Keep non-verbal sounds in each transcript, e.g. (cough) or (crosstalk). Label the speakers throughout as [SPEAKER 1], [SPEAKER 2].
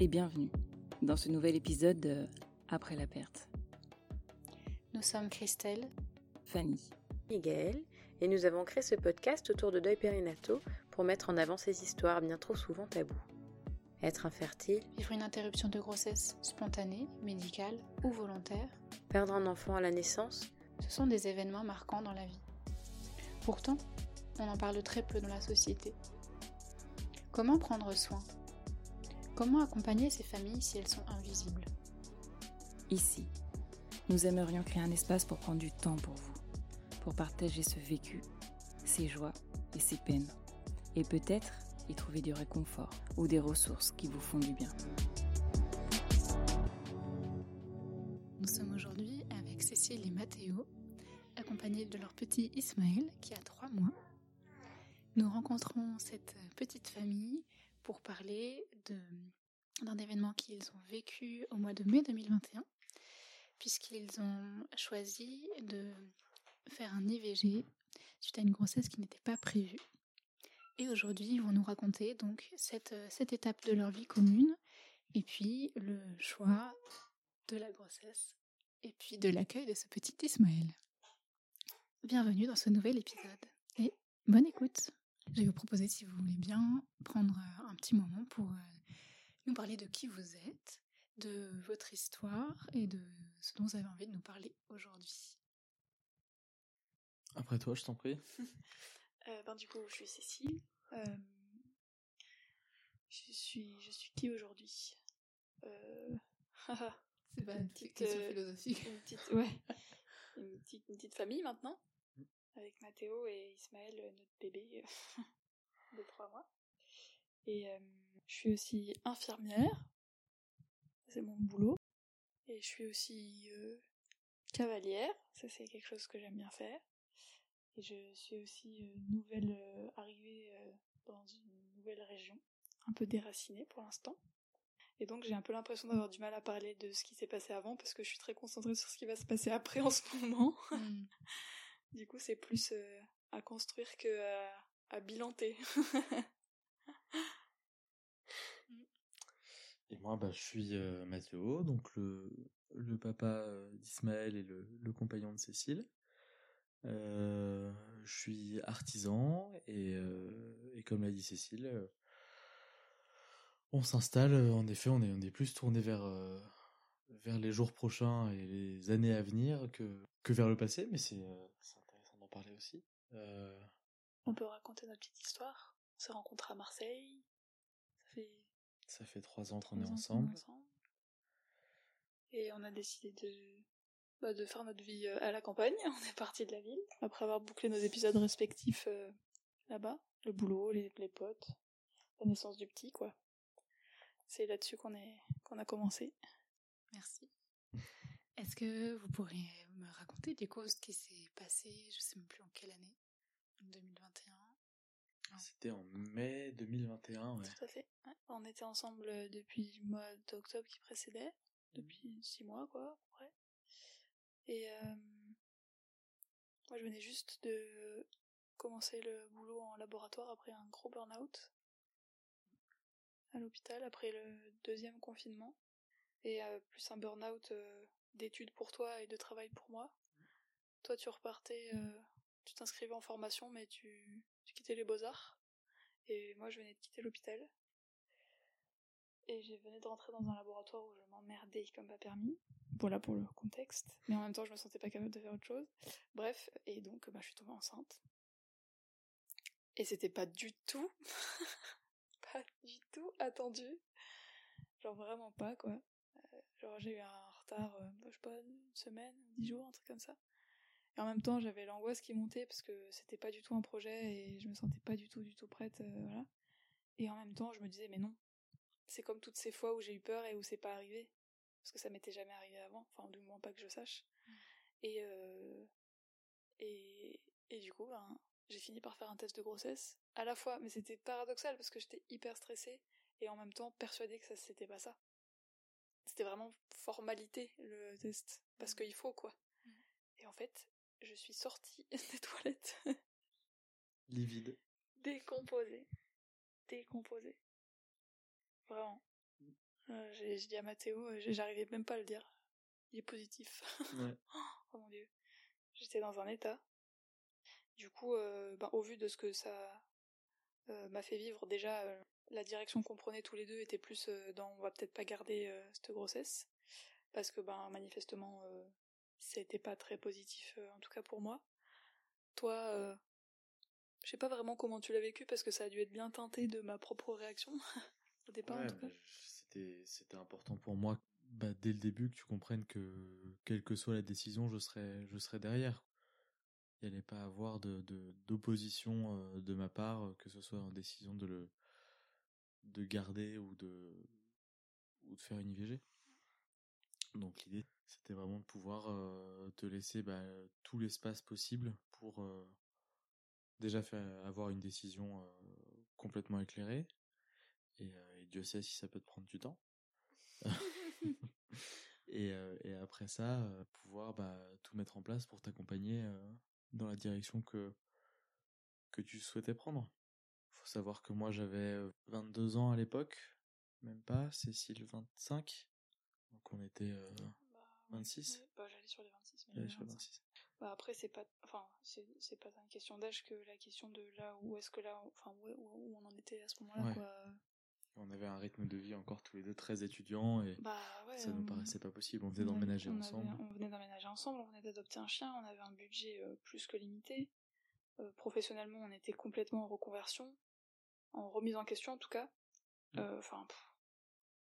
[SPEAKER 1] et bienvenue dans ce nouvel épisode de Après la perte.
[SPEAKER 2] Nous sommes Christelle,
[SPEAKER 1] Fanny,
[SPEAKER 3] Miguel, et nous avons créé ce podcast autour de deuil périnataux pour mettre en avant ces histoires bien trop souvent taboues. Être infertile,
[SPEAKER 2] vivre une interruption de grossesse spontanée, médicale ou volontaire,
[SPEAKER 3] perdre un enfant à la naissance,
[SPEAKER 2] ce sont des événements marquants dans la vie. Pourtant, on en parle très peu dans la société. Comment prendre soin? Comment accompagner ces familles si elles sont invisibles?
[SPEAKER 1] Ici, nous aimerions créer un espace pour prendre du temps pour vous, pour partager ce vécu, ses joies et ses peines, et peut-être y trouver du réconfort ou des ressources qui vous font du bien.
[SPEAKER 2] Nous sommes aujourd'hui avec Cécile et Mathéo, accompagnés de leur petit Ismaël qui a trois mois. Nous rencontrons cette petite famille pour parler d'un événement qu'ils ont vécu au mois de mai 2021, puisqu'ils ont choisi de faire un IVG suite à une grossesse qui n'était pas prévue. Et aujourd'hui, ils vont nous raconter donc cette, cette étape de leur vie commune, et puis le choix de la grossesse, et puis de l'accueil de ce petit Ismaël. Bienvenue dans ce nouvel épisode, et bonne écoute je vais vous proposer, si vous voulez bien, prendre un petit moment pour nous parler de qui vous êtes, de votre histoire et de ce dont vous avez envie de nous parler aujourd'hui.
[SPEAKER 4] Après toi, je t'en prie. (laughs)
[SPEAKER 5] euh, ben, du coup, je suis Cécile. Euh, je suis, je suis qui aujourd'hui? Euh... (laughs)
[SPEAKER 2] C'est pas une petite question philosophique.
[SPEAKER 5] Une petite, ouais, une petite, une petite famille maintenant avec Mathéo et Ismaël, notre bébé (laughs) de trois mois. Et euh, je suis aussi infirmière, c'est mon boulot. Et je suis aussi euh, cavalière, ça c'est quelque chose que j'aime bien faire. Et je suis aussi euh, nouvelle arrivée dans une nouvelle région, un peu déracinée pour l'instant. Et donc j'ai un peu l'impression d'avoir du mal à parler de ce qui s'est passé avant parce que je suis très concentrée sur ce qui va se passer après en ce moment. Mm. (laughs) Du coup, c'est plus euh, à construire que à, bilanter. (laughs)
[SPEAKER 4] et moi, bah, je suis euh, Mathéo, donc le, papa euh, d'Ismaël et le, le, compagnon de Cécile. Euh, je suis artisan et, et comme l'a dit Cécile, on s'installe. En effet, on est, on est plus tourné vers vers les jours prochains et les années à venir que, que vers le passé, mais c'est parler aussi. Euh...
[SPEAKER 5] On peut raconter notre petite histoire. On s'est rencontrés à Marseille. Ça fait.
[SPEAKER 4] Ça fait trois ans qu'on est ensemble. ensemble.
[SPEAKER 5] Et on a décidé de, bah, de faire notre vie à la campagne. (laughs) On est parti de la ville après avoir bouclé nos épisodes respectifs euh, là-bas, le boulot, les, les potes, la naissance du petit, quoi. C'est là-dessus qu'on est qu'on a commencé.
[SPEAKER 2] Merci. Est-ce que vous pourriez me raconter des causes qui s'est passé, je sais même plus en quelle année, en 2021
[SPEAKER 4] C'était en mai 2021, ouais.
[SPEAKER 5] Tout à fait. On était ensemble depuis le mois d'octobre qui précédait, depuis six mois, quoi, à peu près. Et euh, moi, je venais juste de commencer le boulot en laboratoire après un gros burn-out à l'hôpital, après le deuxième confinement et euh, plus un burn-out euh, d'études pour toi et de travail pour moi. Toi, tu repartais, euh, tu t'inscrivais en formation, mais tu, tu quittais les beaux-arts. Et moi, je venais de quitter l'hôpital. Et je venais de rentrer dans un laboratoire où je m'emmerdais comme pas permis. Voilà pour le contexte. Mais en même temps, je me sentais pas capable de faire autre chose. Bref, et donc, bah, je suis tombée enceinte. Et c'était pas du tout, (laughs) pas du tout attendu. Genre vraiment pas, quoi. Genre j'ai eu un retard, euh, je sais pas, une semaine, dix jours, un truc comme ça. Et en même temps, j'avais l'angoisse qui montait parce que c'était pas du tout un projet et je me sentais pas du tout, du tout prête, euh, voilà. Et en même temps, je me disais, mais non. C'est comme toutes ces fois où j'ai eu peur et où c'est pas arrivé. Parce que ça m'était jamais arrivé avant, enfin, du moins pas que je sache. Mmh. Et, euh, et, et du coup, ben, j'ai fini par faire un test de grossesse. À la fois, mais c'était paradoxal parce que j'étais hyper stressée et en même temps persuadée que ça c'était pas ça c'était vraiment formalité le test parce mmh. qu'il faut quoi. Mmh. Et en fait, je suis sortie (laughs) des toilettes
[SPEAKER 4] livide,
[SPEAKER 5] décomposée, décomposée. Vraiment. Euh, j'ai dit à Mathéo, euh, j'ai- j'arrivais même pas à le dire. Il est positif. (laughs)
[SPEAKER 4] Ouais.
[SPEAKER 5] oh mon dieu. J'étais dans un état. Du coup, euh, ben, au vu de ce que ça m'a fait vivre, déjà, euh, la direction qu'on prenait tous les deux était plus euh, dans on va peut-être pas garder euh, cette grossesse. Parce que, ben, manifestement, euh, c'était pas très positif, euh, en tout cas pour moi. Toi, euh, je sais pas vraiment comment tu l'as vécu parce que ça a dû être bien teinté de ma propre réaction. (laughs) au départ, en
[SPEAKER 4] Ouais,
[SPEAKER 5] tout cas.
[SPEAKER 4] mais c'était c'était important pour moi bah, dès le début que tu comprennes que quelle que soit la décision je serai je serai derrière il n'y allait pas avoir de de- d'opposition euh, de ma part euh, que ce soit en décision de le de garder ou de ou de faire une IVG donc l'idée c'était vraiment de pouvoir euh, te laisser bah, tout l'espace possible pour euh, déjà faire avoir une décision euh, complètement éclairée et, et Dieu sait si ça peut te prendre du temps. (laughs) (laughs) et, et après ça, pouvoir bah, tout mettre en place pour t'accompagner dans la direction que, que tu souhaitais prendre. faut savoir que moi j'avais euh, 22 ans à l'époque, même pas, Cécile 25. Donc on était euh,
[SPEAKER 5] Bah, ouais,
[SPEAKER 4] 26.
[SPEAKER 5] ouais, bah, j'allais sur les 26. mais
[SPEAKER 4] j'allais
[SPEAKER 5] j'avais
[SPEAKER 4] sur
[SPEAKER 5] 25.
[SPEAKER 4] 26.
[SPEAKER 5] Bah après c'est pas enfin c'est c'est pas une question d'âge que la question de là où est-ce que là enfin où, où, où on en était à ce moment-là
[SPEAKER 4] Ouais.
[SPEAKER 5] quoi.
[SPEAKER 4] On avait un rythme de vie encore tous les deux très étudiants et
[SPEAKER 5] Bah ouais.
[SPEAKER 4] ça nous paraissait pas possible. On venait
[SPEAKER 5] on avait-
[SPEAKER 4] d'emménager
[SPEAKER 5] on avait-
[SPEAKER 4] ensemble.
[SPEAKER 5] on venait d'emménager ensemble, on venait d'adopter un chien, on avait un budget euh, plus que limité. Euh, professionnellement, on était complètement en reconversion, en remise en question en tout cas.
[SPEAKER 4] Mm.
[SPEAKER 5] Euh, Enfin,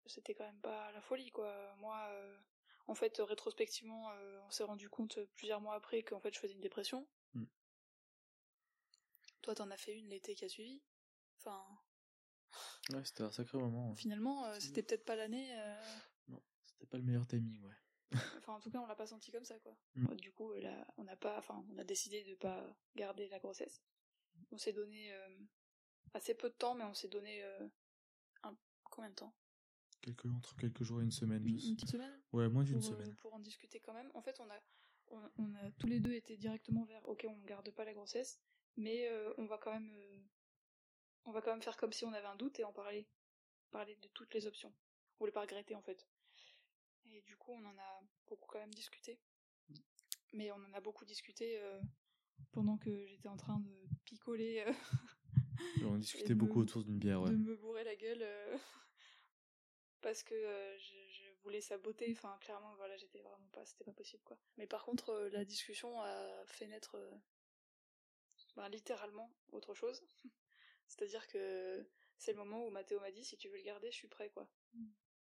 [SPEAKER 5] c'était quand même pas la folie quoi. Moi, euh, en fait, rétrospectivement, euh, on s'est rendu compte plusieurs mois après qu'en fait je faisais une dépression.
[SPEAKER 4] Mm.
[SPEAKER 5] Toi, t'en as fait une l'été qui a suivi. Enfin,
[SPEAKER 4] Ouais, c'était un sacré moment. hein.
[SPEAKER 5] finalement, euh, c'était peut-être pas l'année. euh,
[SPEAKER 4] Non, c'était pas le meilleur timing, ouais. (laughs)
[SPEAKER 5] Enfin, en tout cas, on l'a pas senti comme ça, quoi.
[SPEAKER 4] Mm.
[SPEAKER 5] Euh, Du coup, là, on n'a pas, enfin, on a décidé de pas garder la grossesse. On s'est donné euh, assez peu de temps, mais on s'est donné euh, un combien de temps?
[SPEAKER 4] Quelques, entre quelques jours et une semaine,
[SPEAKER 5] Une, une petite semaine?
[SPEAKER 4] Ouais, moins d'une
[SPEAKER 5] euh,
[SPEAKER 4] semaine.
[SPEAKER 5] pour en discuter quand même. En fait, on a, on, on a tous les deux été directement vers, ok, on garde pas la grossesse, mais euh, on va quand même, euh, on va quand même faire comme si on avait un doute et en parler, parler de toutes les options. On voulait pas regretter en fait. Et du coup, on en a beaucoup quand même discuté. Mais on en a beaucoup discuté euh, pendant que j'étais en train de picoler, euh,
[SPEAKER 4] on (laughs) discutait beaucoup
[SPEAKER 5] me-
[SPEAKER 4] autour d'une bière, ouais.
[SPEAKER 5] de me bourrer la gueule euh, (laughs) parce que je, je voulais sa beauté. Enfin, clairement, voilà, j'étais vraiment pas, c'était pas possible quoi. Mais par contre, la discussion a fait naître, ben, littéralement autre chose. (laughs) C'est-à-dire que c'est le moment où Mathéo m'a dit si tu veux le garder, je suis prêt quoi.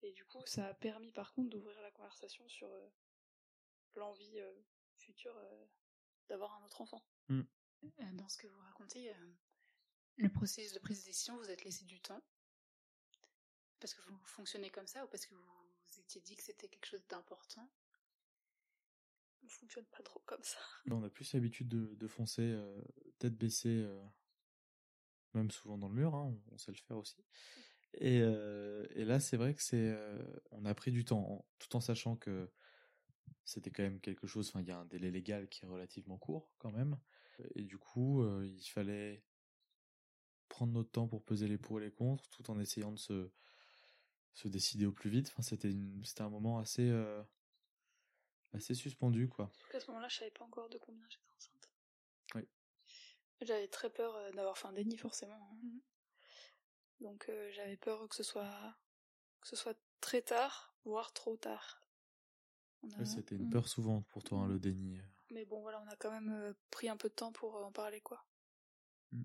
[SPEAKER 5] Et du coup, ça a permis par contre d'ouvrir la conversation sur euh, l'envie euh, future euh, d'avoir un autre enfant.
[SPEAKER 2] Euh, Dans ce que vous racontez, euh, le processus de prise de décision, vous êtes laissé du temps Parce que vous fonctionnez comme ça ou parce que vous vous étiez dit que c'était quelque chose d'important?
[SPEAKER 5] On fonctionne pas trop comme ça.
[SPEAKER 4] Là, on a plus l'habitude de, de foncer euh, tête baissée, euh, même souvent dans le mur, hein, on, on sait le faire aussi. Et, euh, et là, c'est vrai que c'est, euh, on a pris du temps, en- tout en sachant que c'était quand même quelque chose. Enfin, il y a un délai légal qui est relativement court quand même, et du coup, euh, il fallait prendre notre temps pour peser les pour et les contre, tout en essayant de se se décider au plus vite. Enfin, c'était c'était un moment assez assez suspendu, quoi.
[SPEAKER 5] Qu'à ce moment-là, je savais pas encore de combien j'étais enceinte. J'avais très peur euh, d'avoir fait un déni, forcément. hein. Donc euh, j'avais peur que ce soit que ce soit très tard, voire trop tard. On a-
[SPEAKER 4] Ouais, c'était une
[SPEAKER 5] Mm.
[SPEAKER 4] peur souvent pour toi, hein, le déni.
[SPEAKER 5] Mais bon, voilà, on a quand même euh, pris un peu de temps pour euh, en parler, quoi.
[SPEAKER 4] Mm.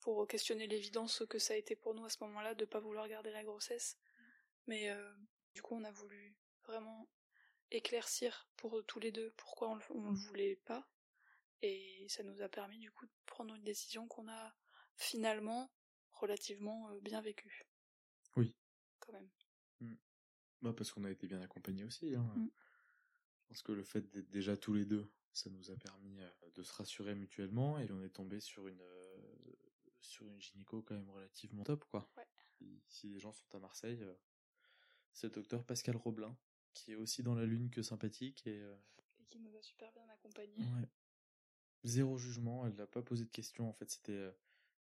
[SPEAKER 5] Pour euh, questionner l'évidence que ça a été pour nous à ce moment-là de pas vouloir garder la grossesse. Mais euh, du coup, on a voulu vraiment éclaircir pour tous les deux pourquoi on le, on le voulait pas. Et ça nous a permis du coup de prendre une décision qu'on a finalement relativement euh, bien vécue.
[SPEAKER 4] Oui.
[SPEAKER 5] Quand même.
[SPEAKER 4] Bah, parce qu'on a été bien accompagnés aussi. Hein.
[SPEAKER 5] Mm.
[SPEAKER 4] Je pense que le fait d'être déjà tous les deux, ça nous a permis euh, de se rassurer mutuellement et on est tombé sur une euh, sur une gynéco quand même relativement top quoi.
[SPEAKER 5] Ouais.
[SPEAKER 4] Si- les gens sont à Marseille, c'est le docteur Pascal Roblin qui est aussi dans la lune que sympathique et
[SPEAKER 5] Et qui nous a super bien accompagnés.
[SPEAKER 4] ouais. Zéro jugement, elle n'a pas posé de questions en fait, c'était euh,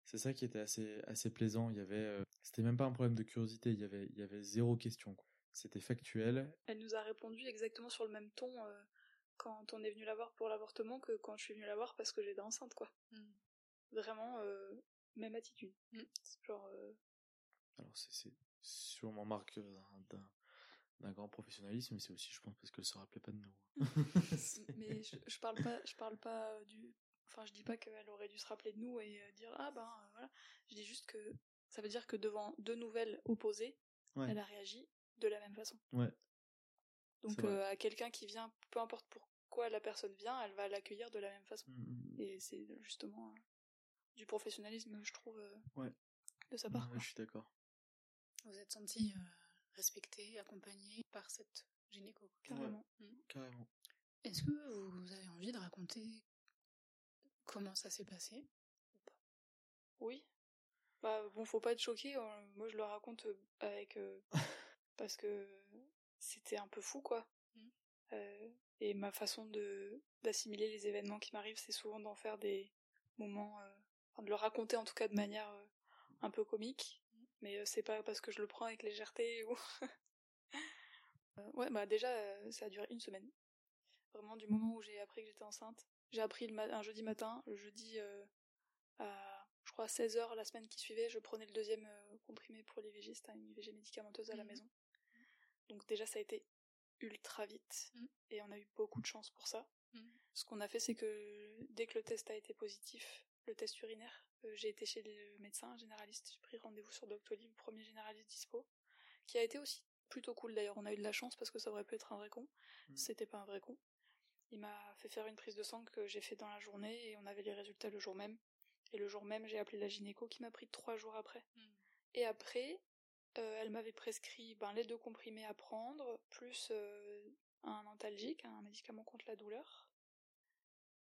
[SPEAKER 4] C'est ça qui était assez, assez plaisant. Il y avait, euh, c'était même pas un problème de curiosité. Il y avait, il y avait zéro question. quoi. C'était factuel.
[SPEAKER 5] Elle nous a répondu exactement sur le même ton euh, quand on est venu la voir pour l'avortement que quand je suis venue la voir parce que j'étais enceinte, quoi.
[SPEAKER 2] Mm.
[SPEAKER 5] Vraiment, euh, même attitude.
[SPEAKER 2] Mm.
[SPEAKER 5] Genre, euh,
[SPEAKER 4] Alors c'est, c'est sûrement marque d'un, d'un, grand professionnalisme, mais c'est aussi, je pense, parce qu'elle se rappelait pas de nous. (laughs)
[SPEAKER 5] mais je, je parle pas, je parle pas euh, du. Enfin, je dis pas qu'elle aurait dû se rappeler de nous et euh, dire ah ben euh, voilà. Je dis juste que ça veut dire que devant deux nouvelles opposées,
[SPEAKER 4] Ouais.
[SPEAKER 5] elle a réagi de la même façon.
[SPEAKER 4] Ouais.
[SPEAKER 5] Donc euh, à quelqu'un qui vient, peu importe pourquoi la personne vient, elle va l'accueillir de la même façon.
[SPEAKER 4] Mm, mm,
[SPEAKER 5] Et c'est justement euh, du professionnalisme, je trouve, euh,
[SPEAKER 4] Ouais.
[SPEAKER 5] de sa
[SPEAKER 4] mm.
[SPEAKER 5] part.
[SPEAKER 4] Ouais, je suis d'accord.
[SPEAKER 2] Vous êtes senti euh, respecté, accompagné par cette gynéco.
[SPEAKER 5] Carrément.
[SPEAKER 4] Carrément.
[SPEAKER 2] Est-ce que vous avez envie de raconter comment ça s'est passé
[SPEAKER 5] Oui. Bah bon, faut pas être choqué. euh, moi, je le raconte euh, avec euh, (laughs) parce que c'était un peu fou, quoi.
[SPEAKER 2] Mhm.
[SPEAKER 5] Euh, et ma façon de d'assimiler les événements qui m'arrivent, c'est souvent d'en faire des moments, euh, enfin, de le raconter en tout cas de manière euh, un peu comique. Mais c'est pas parce que je le prends avec légèreté (laughs) ou. (laughs) Euh, ouais, bah déjà, ça a duré une semaine. Vraiment du moment où j'ai appris que j'étais enceinte. J'ai appris le un jeudi matin, le jeudi euh, à, je crois, 16h la semaine qui suivait, je prenais le deuxième euh, comprimé pour l'IVG, c'était une IVG médicamenteuse à la
[SPEAKER 2] Mhm.
[SPEAKER 5] maison. Donc déjà, ça a été ultra vite,
[SPEAKER 2] Mhm.
[SPEAKER 5] et on a eu beaucoup de chance pour ça.
[SPEAKER 2] Mhm.
[SPEAKER 5] Ce qu'on a fait, c'est que dès que le test a été positif, le test urinaire, j'ai été chez le médecin généraliste, j'ai pris rendez-vous sur Doctolib, premier généraliste dispo, qui a été aussi plutôt cool d'ailleurs, on a eu de la chance parce que ça aurait pu être un vrai con.
[SPEAKER 4] Mhm.
[SPEAKER 5] C'était pas un vrai con. Il m'a fait faire une prise de sang que j'ai fait dans la journée et on avait les résultats le jour même. Et le jour même, j'ai appelé la gynéco qui m'a pris trois jours après.
[SPEAKER 2] Mhm.
[SPEAKER 5] Et après, euh, elle m'avait prescrit ben, les deux comprimés à prendre, plus euh, un antalgique, un médicament contre la douleur.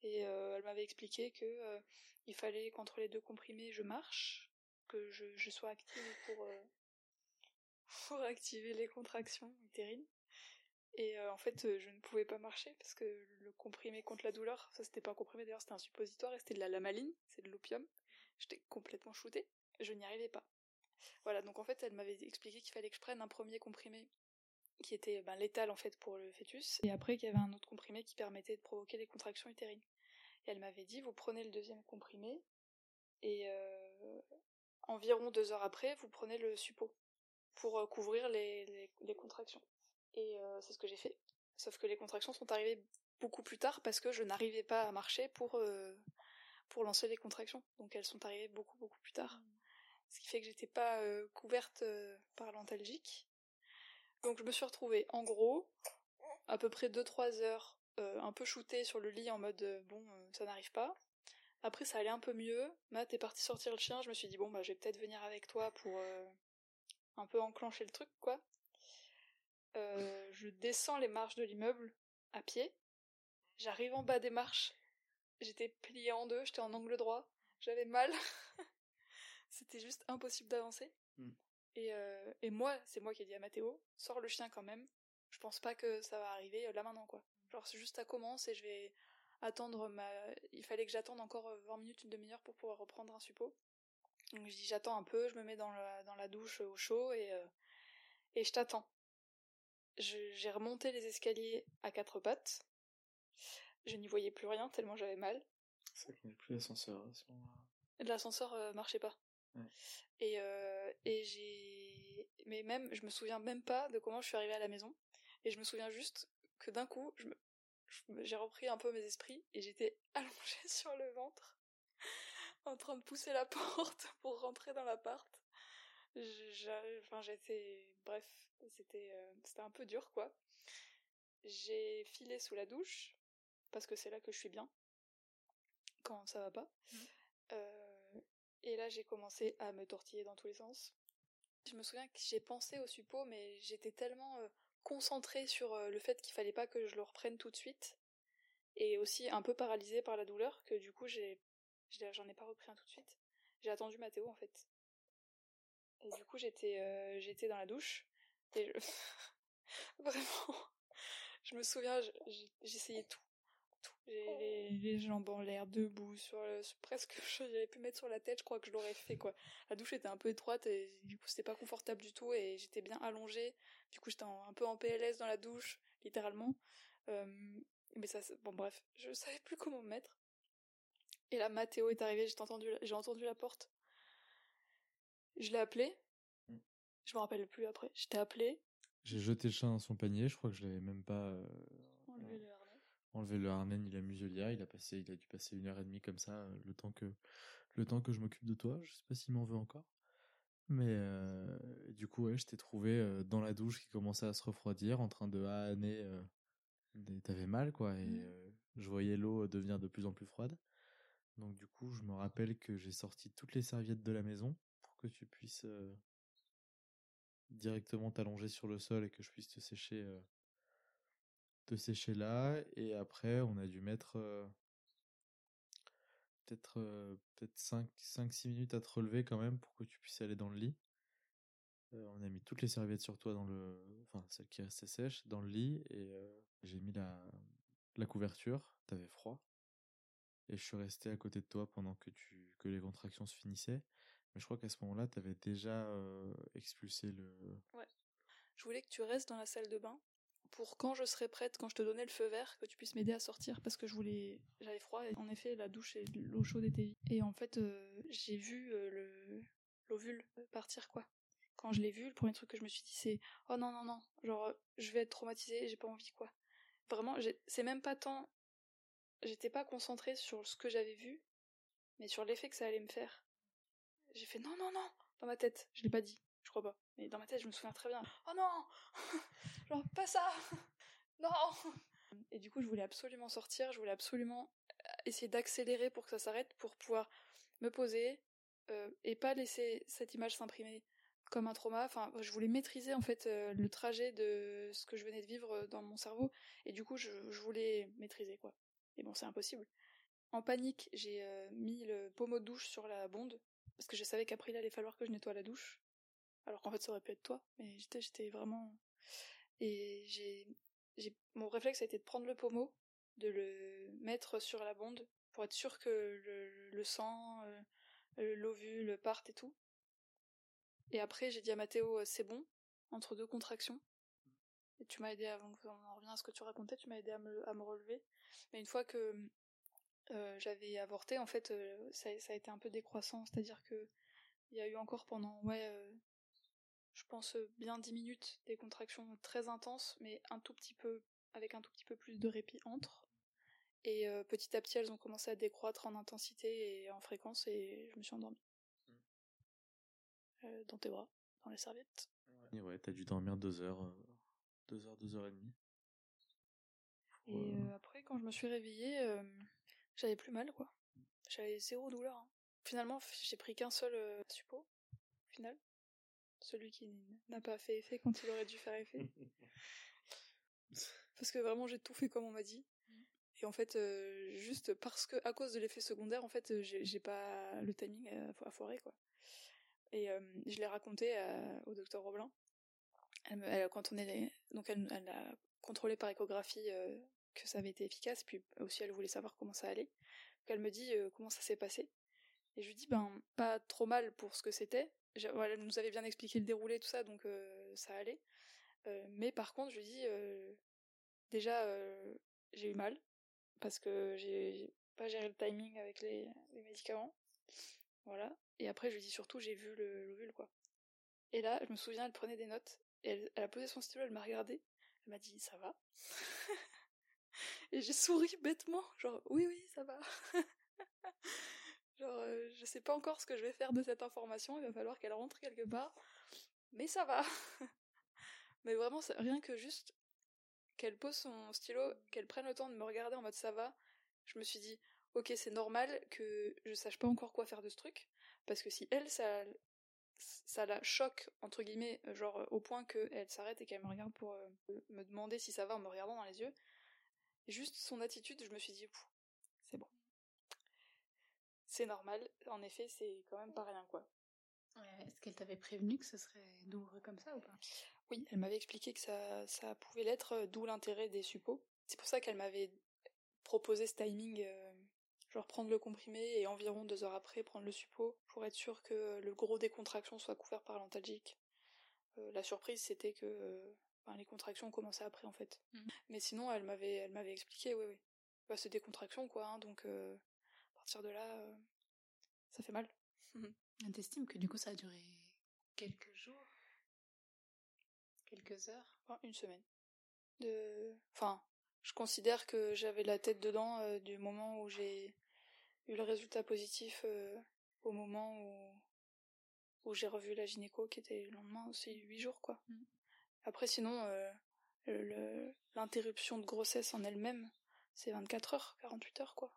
[SPEAKER 5] Et euh, elle m'avait expliqué que euh, il fallait qu'entre les deux comprimés, je marche, que je, sois active pour, euh, pour activer les contractions utérines. Et en fait, je ne pouvais pas marcher parce que le comprimé contre la douleur, ça c'était pas un comprimé d'ailleurs, c'était un suppositoire et c'était de la lamaline, c'est de l'opium. J'étais complètement shootée, je n'y arrivais pas. Voilà, donc en fait, elle m'avait expliqué qu'il fallait que je prenne un premier comprimé qui était ben, létal en fait pour le fœtus, et après qu'il y avait un autre comprimé qui permettait de provoquer les contractions utérines. Et elle m'avait dit, vous prenez le deuxième comprimé, et euh, environ deux heures après, vous prenez le suppo pour euh, couvrir les, les, les contractions. Et euh, c'est ce que j'ai fait. Sauf que les contractions sont arrivées beaucoup plus tard parce que je n'arrivais pas à marcher pour, euh, pour lancer les contractions. Donc elles sont arrivées beaucoup beaucoup plus tard. Ce qui fait que j'étais pas euh, couverte par l'antalgique. Donc je me suis retrouvée en gros à peu près 2-3 heures euh, un peu shootée sur le lit en mode euh, bon euh, ça n'arrive pas. Après ça allait un peu mieux. Matt est parti sortir le chien. Je me suis dit bon bah je vais peut-être venir avec toi pour un peu enclencher le truc quoi. Je descends les marches de l'immeuble à pied. J'arrive en bas des marches. J'étais pliée en deux, j'étais en angle droit. J'avais mal. (laughs) C'était juste impossible d'avancer.
[SPEAKER 4] Mm.
[SPEAKER 5] Et, euh, et moi, c'est moi qui ai dit à Mathéo, sors le chien quand même. Je pense pas que ça va arriver euh, là maintenant, quoi. Genre, c'est juste ça commence et je vais attendre ma... Il fallait que j'attende encore euh, 20 minutes, une demi-heure pour pouvoir reprendre un suppôt. Donc je dis j'attends un peu, je me mets dans la, dans la douche au chaud et, euh, et je t'attends. J'ai remonté les escaliers à quatre pattes. Je n'y voyais plus rien tellement j'avais mal.
[SPEAKER 4] C'est vrai qu'il n'y avait plus d'ascenseur à ce moment-là.
[SPEAKER 5] L'ascenseur euh, marchait pas. Et, euh, et j'ai. Mais même, je me souviens même pas de comment je suis arrivée à la maison. Et je me souviens juste que d'un coup, je me- j'ai repris un peu mes esprits et j'étais (laughs) allongée sur le ventre, en train de pousser la (laughs) porte pour rentrer dans l'appart. Je- Enfin, j'étais. Bref, c'était euh, c'était un peu dur, quoi. J'ai filé sous la douche, parce que c'est là que je suis bien, quand ça va pas. Euh, et là, j'ai commencé à me tortiller dans tous les sens. Je me souviens que j'ai pensé au suppo, mais j'étais tellement euh, concentrée sur euh, le fait qu'il fallait pas que je le reprenne tout de suite, et aussi un peu paralysée par la douleur, que du coup, j'ai, j'en ai pas repris un tout de suite. J'ai attendu Mathéo, en fait. Et du coup, j'étais, euh, dans la douche, et je... (laughs) vraiment, je me souviens, j'essayais tout, J'ai les, les jambes en l'air, debout, sur, le, sur presque, (laughs) j'avais pu mettre sur la tête, je crois que je l'aurais fait, quoi. La douche était un peu étroite et du coup, c'était pas confortable du tout et j'étais bien allongée. Du coup, j'étais un peu en PLS dans la douche, littéralement. Euh, mais ça, c'est- bon, bref, je savais plus comment me mettre. Et là, Mathéo est arrivé, j'ai entendu, la- j'ai entendu la porte. Je l'ai appelé.
[SPEAKER 4] Mm.
[SPEAKER 5] Je me rappelle plus après. Je t'ai appelé.
[SPEAKER 4] J'ai jeté le chat dans son panier, je crois que je l'avais même pas euh,
[SPEAKER 5] Enlevé le harnais.
[SPEAKER 4] Enlevé le harnais ni la muselière. Il a passé, il a dû passer une heure et demie comme ça, euh, le temps que, le temps que je m'occupe de toi. Je sais pas s'il m'en veut encore. Mais euh, du coup, ouais, je t'ai trouvé euh, dans la douche qui commençait à se refroidir, en train de haner. Euh, T'avais mal, quoi, et euh, je voyais l'eau devenir de plus en plus froide. Donc du coup, je me rappelle que j'ai sorti toutes les serviettes de la maison pour que tu puisses directement t'allonger sur le sol et que je puisse te sécher, te sécher là. Et après, on a dû mettre peut-être euh, peut-être 5-6 minutes à te relever quand même pour que tu puisses aller dans le lit. On a mis toutes les serviettes sur toi dans le, enfin celles qui restaient sèches dans le lit et j'ai mis la, la couverture. T'avais froid et je suis resté à côté de toi pendant que tu que les contractions se finissaient. Mais je crois qu'à ce moment-là, t'avais déjà expulsé le.
[SPEAKER 5] Je voulais que tu restes dans la salle de bain pour quand je serai prête, quand je te donnais le feu vert, que tu puisses m'aider à sortir parce que je voulais, j'avais froid et en effet la douche et l'eau chaude étaient. Et en fait, euh, j'ai vu euh, le l'ovule partir quoi. Quand je l'ai vu, le premier truc que je me suis dit c'est oh non non non, genre je vais être traumatisée, j'ai pas envie quoi. Vraiment, c'est même pas tant, j'étais pas concentrée sur ce que j'avais vu, mais sur l'effet que ça allait me faire. J'ai fait non non non dans ma tête, je l'ai pas dit, je crois pas, mais dans ma tête je me souviens très bien. Oh non (laughs) Genre pas ça (laughs) Non Et du coup je voulais absolument sortir, je voulais absolument essayer d'accélérer pour que ça s'arrête, pour pouvoir me poser euh, et pas laisser cette image s'imprimer comme un trauma. Enfin, je voulais maîtriser en fait euh, le trajet de ce que je venais de vivre dans mon cerveau et du coup je, voulais maîtriser quoi. Et bon c'est impossible. En panique, j'ai euh, mis le pommeau de douche sur la bonde parce que je savais qu'après il allait falloir que je nettoie la douche. Alors qu'en fait ça aurait pu être toi, mais j'étais vraiment et j'ai mon réflexe a été de prendre le pommeau, de le mettre sur la bonde pour être sûr que le, sang, euh, le- l'ovule parte et tout. Et après j'ai dit à Mathéo euh, c'est bon entre deux contractions. Et tu m'as aidé avant qu'on en revienne à ce que tu racontais, tu m'as aidé à me, à relever. Mais une fois que euh, j'avais avorté, en fait, ça, a été un peu décroissant, c'est-à-dire que il y a eu encore pendant, ouais, je pense euh, bien 10 minutes des contractions très intenses, mais un tout petit peu, avec un tout petit peu plus de répit entre. Et euh, petit à petit, elles ont commencé à décroître en intensité et en fréquence, et je me suis endormie. Euh, dans tes bras, dans les serviettes.
[SPEAKER 4] Et ouais, t'as dû dormir deux heures, euh, deux heures, deux heures et demie.
[SPEAKER 5] Et
[SPEAKER 4] Ouais.
[SPEAKER 5] euh, après, quand je me suis réveillée, euh, j'avais plus mal, quoi. J'avais zéro douleur. hein. Finalement, j'ai pris qu'un seul euh, suppo, au final. Celui qui n'a pas fait effet quand il aurait dû faire effet. (laughs) Parce que vraiment, j'ai tout fait comme on m'a dit. Et en fait, euh, juste parce que, à cause de l'effet secondaire, en fait, euh, j'ai pas le timing à, à foirer, quoi. Et euh, je l'ai raconté à- au docteur Roblin. Elle me- elle- quand on est, donc elle, elle a contrôlé par échographie euh, que ça avait été efficace, puis aussi elle voulait savoir comment ça allait. Donc elle me dit euh, comment ça s'est passé. Et je lui dis ben pas trop mal pour ce que c'était. Voilà, Elle nous avait bien expliqué le déroulé tout ça, donc euh, ça allait. Euh, mais par contre, je lui dis déjà j'ai eu mal parce que j'ai pas géré le timing avec les, médicaments. Voilà. Et après, je lui dis surtout j'ai vu le- l'ovule quoi. Et là, je me souviens, elle prenait des notes. Et elle, elle a posé son stylo, elle m'a regardé. Elle m'a dit ça va? (laughs) et j'ai souri bêtement, genre oui oui ça va. (laughs) genre euh, je sais pas encore ce que je vais faire de cette information, il va falloir qu'elle rentre quelque part, mais ça va. (laughs) mais vraiment rien que juste qu'elle pose son stylo, qu'elle prenne le temps de me regarder en mode ça va, je me suis dit ok c'est normal que je sache pas encore quoi faire de ce truc, parce que si elle ça ça la choque entre guillemets genre au point qu'elle s'arrête et qu'elle me regarde pour euh, me demander si ça va en me regardant dans les yeux juste son attitude je me suis dit c'est bon c'est normal en effet c'est quand même pas rien quoi
[SPEAKER 2] Ouais, Est-ce qu'elle t'avait prévenu que ce serait douloureux comme ça ou pas?
[SPEAKER 5] Oui elle m'avait expliqué que ça, ça pouvait l'être euh, d'où l'intérêt des suppos c'est pour ça qu'elle m'avait proposer ce timing, euh, genre prendre le comprimé et environ deux heures après prendre le suppôt pour être sûr que le gros des contractions soit couvert par l'antalgique. Euh, la surprise c'était que euh, ben, les contractions ont commencé après en fait.
[SPEAKER 2] Mhm.
[SPEAKER 5] Mais sinon elle m'avait elle m'avait expliqué oui oui. Bah, c'est des contractions quoi hein, donc euh, partir de là euh, ça fait mal. (laughs)
[SPEAKER 2] T'estimes que du coup ça a duré quelques jours? Quelques heures?
[SPEAKER 5] Enfin, une semaine. De... Enfin, je considère que j'avais la tête dedans euh, du moment où j'ai eu le résultat positif euh, au moment où, où j'ai revu la gynéco qui était le lendemain aussi huit jours quoi.
[SPEAKER 2] Mhm.
[SPEAKER 5] Après sinon l'interruption de grossesse en elle-même c'est 24 heures, 48 heures quoi.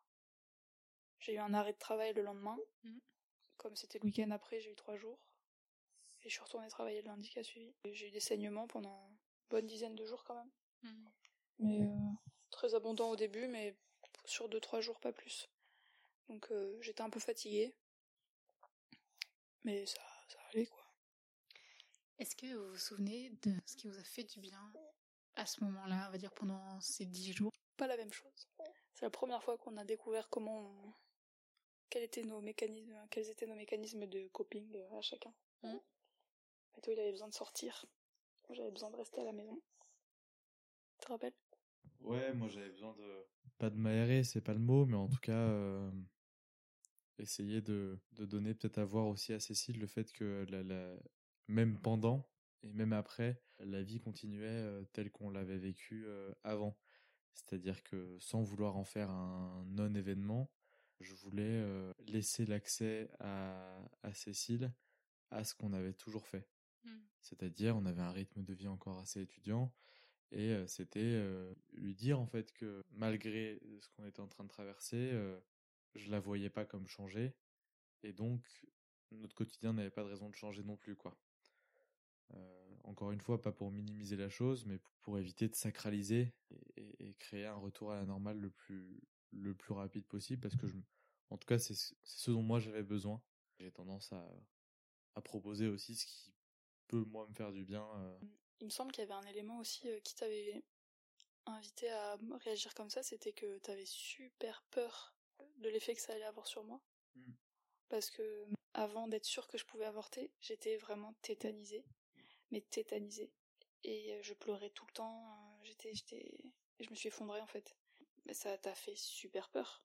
[SPEAKER 5] J'ai eu un arrêt de travail le lendemain.
[SPEAKER 2] Mhm.
[SPEAKER 5] Comme c'était le week-end après, j'ai eu trois jours. Et je suis retournée travailler le lundi qui a suivi. J'ai eu des saignements pendant une bonne dizaine de jours quand même. Mais euh, très abondant au début, mais sur deux trois jours pas plus. Donc euh, j'étais un peu fatiguée, mais ça, ça allait quoi.
[SPEAKER 2] Est-ce que vous vous souvenez de ce qui vous a fait du bien à ce moment-là, on va dire pendant ces dix jours?
[SPEAKER 5] Pas la même chose. C'est la première fois qu'on a découvert comment, on- quels étaient nos mécanismes, quels étaient nos mécanismes de coping euh, à chacun. Et toi, il avait besoin de sortir. Moi, J'avais besoin de rester à la maison. Tu te rappelles?
[SPEAKER 4] Ouais, moi j'avais besoin de. Pas de m'aérer, c'est pas le mot, mais en tout cas, euh, essayer de, de donner peut-être à voir aussi à Cécile le fait que la, la- même pendant et même après, la vie continuait euh, telle qu'on l'avait vécue euh, avant. C'est-à-dire que sans vouloir en faire un non-événement, je voulais euh, laisser l'accès à, à Cécile à ce qu'on avait toujours fait. C'est-à-dire, on avait un rythme de vie encore assez étudiant, et euh, c'était euh, lui dire en fait que malgré ce qu'on était en train de traverser, je la voyais pas comme changer, et donc notre quotidien n'avait pas de raison de changer non plus, quoi. Encore une fois, pas pour minimiser la chose, mais pour éviter de sacraliser et, et- et créer un retour à la normale le plus le plus rapide possible, parce que je, en tout cas, c'est ce c'est ce dont moi j'avais besoin. J'ai tendance à à proposer aussi ce qui peut moi me faire du bien. euh,
[SPEAKER 5] Il me semble qu'il y avait un élément aussi euh, qui t'avait invité à réagir comme ça, c'était que t'avais super peur de l'effet que ça allait avoir sur moi.
[SPEAKER 4] Mm.
[SPEAKER 5] Parce que avant d'être sûre que je pouvais avorter, j'étais vraiment tétanisée, mais tétanisée. Et euh, je pleurais tout le temps, euh, j'étais, j'étais, je me suis effondrée en fait. Mais ça t'a fait super peur.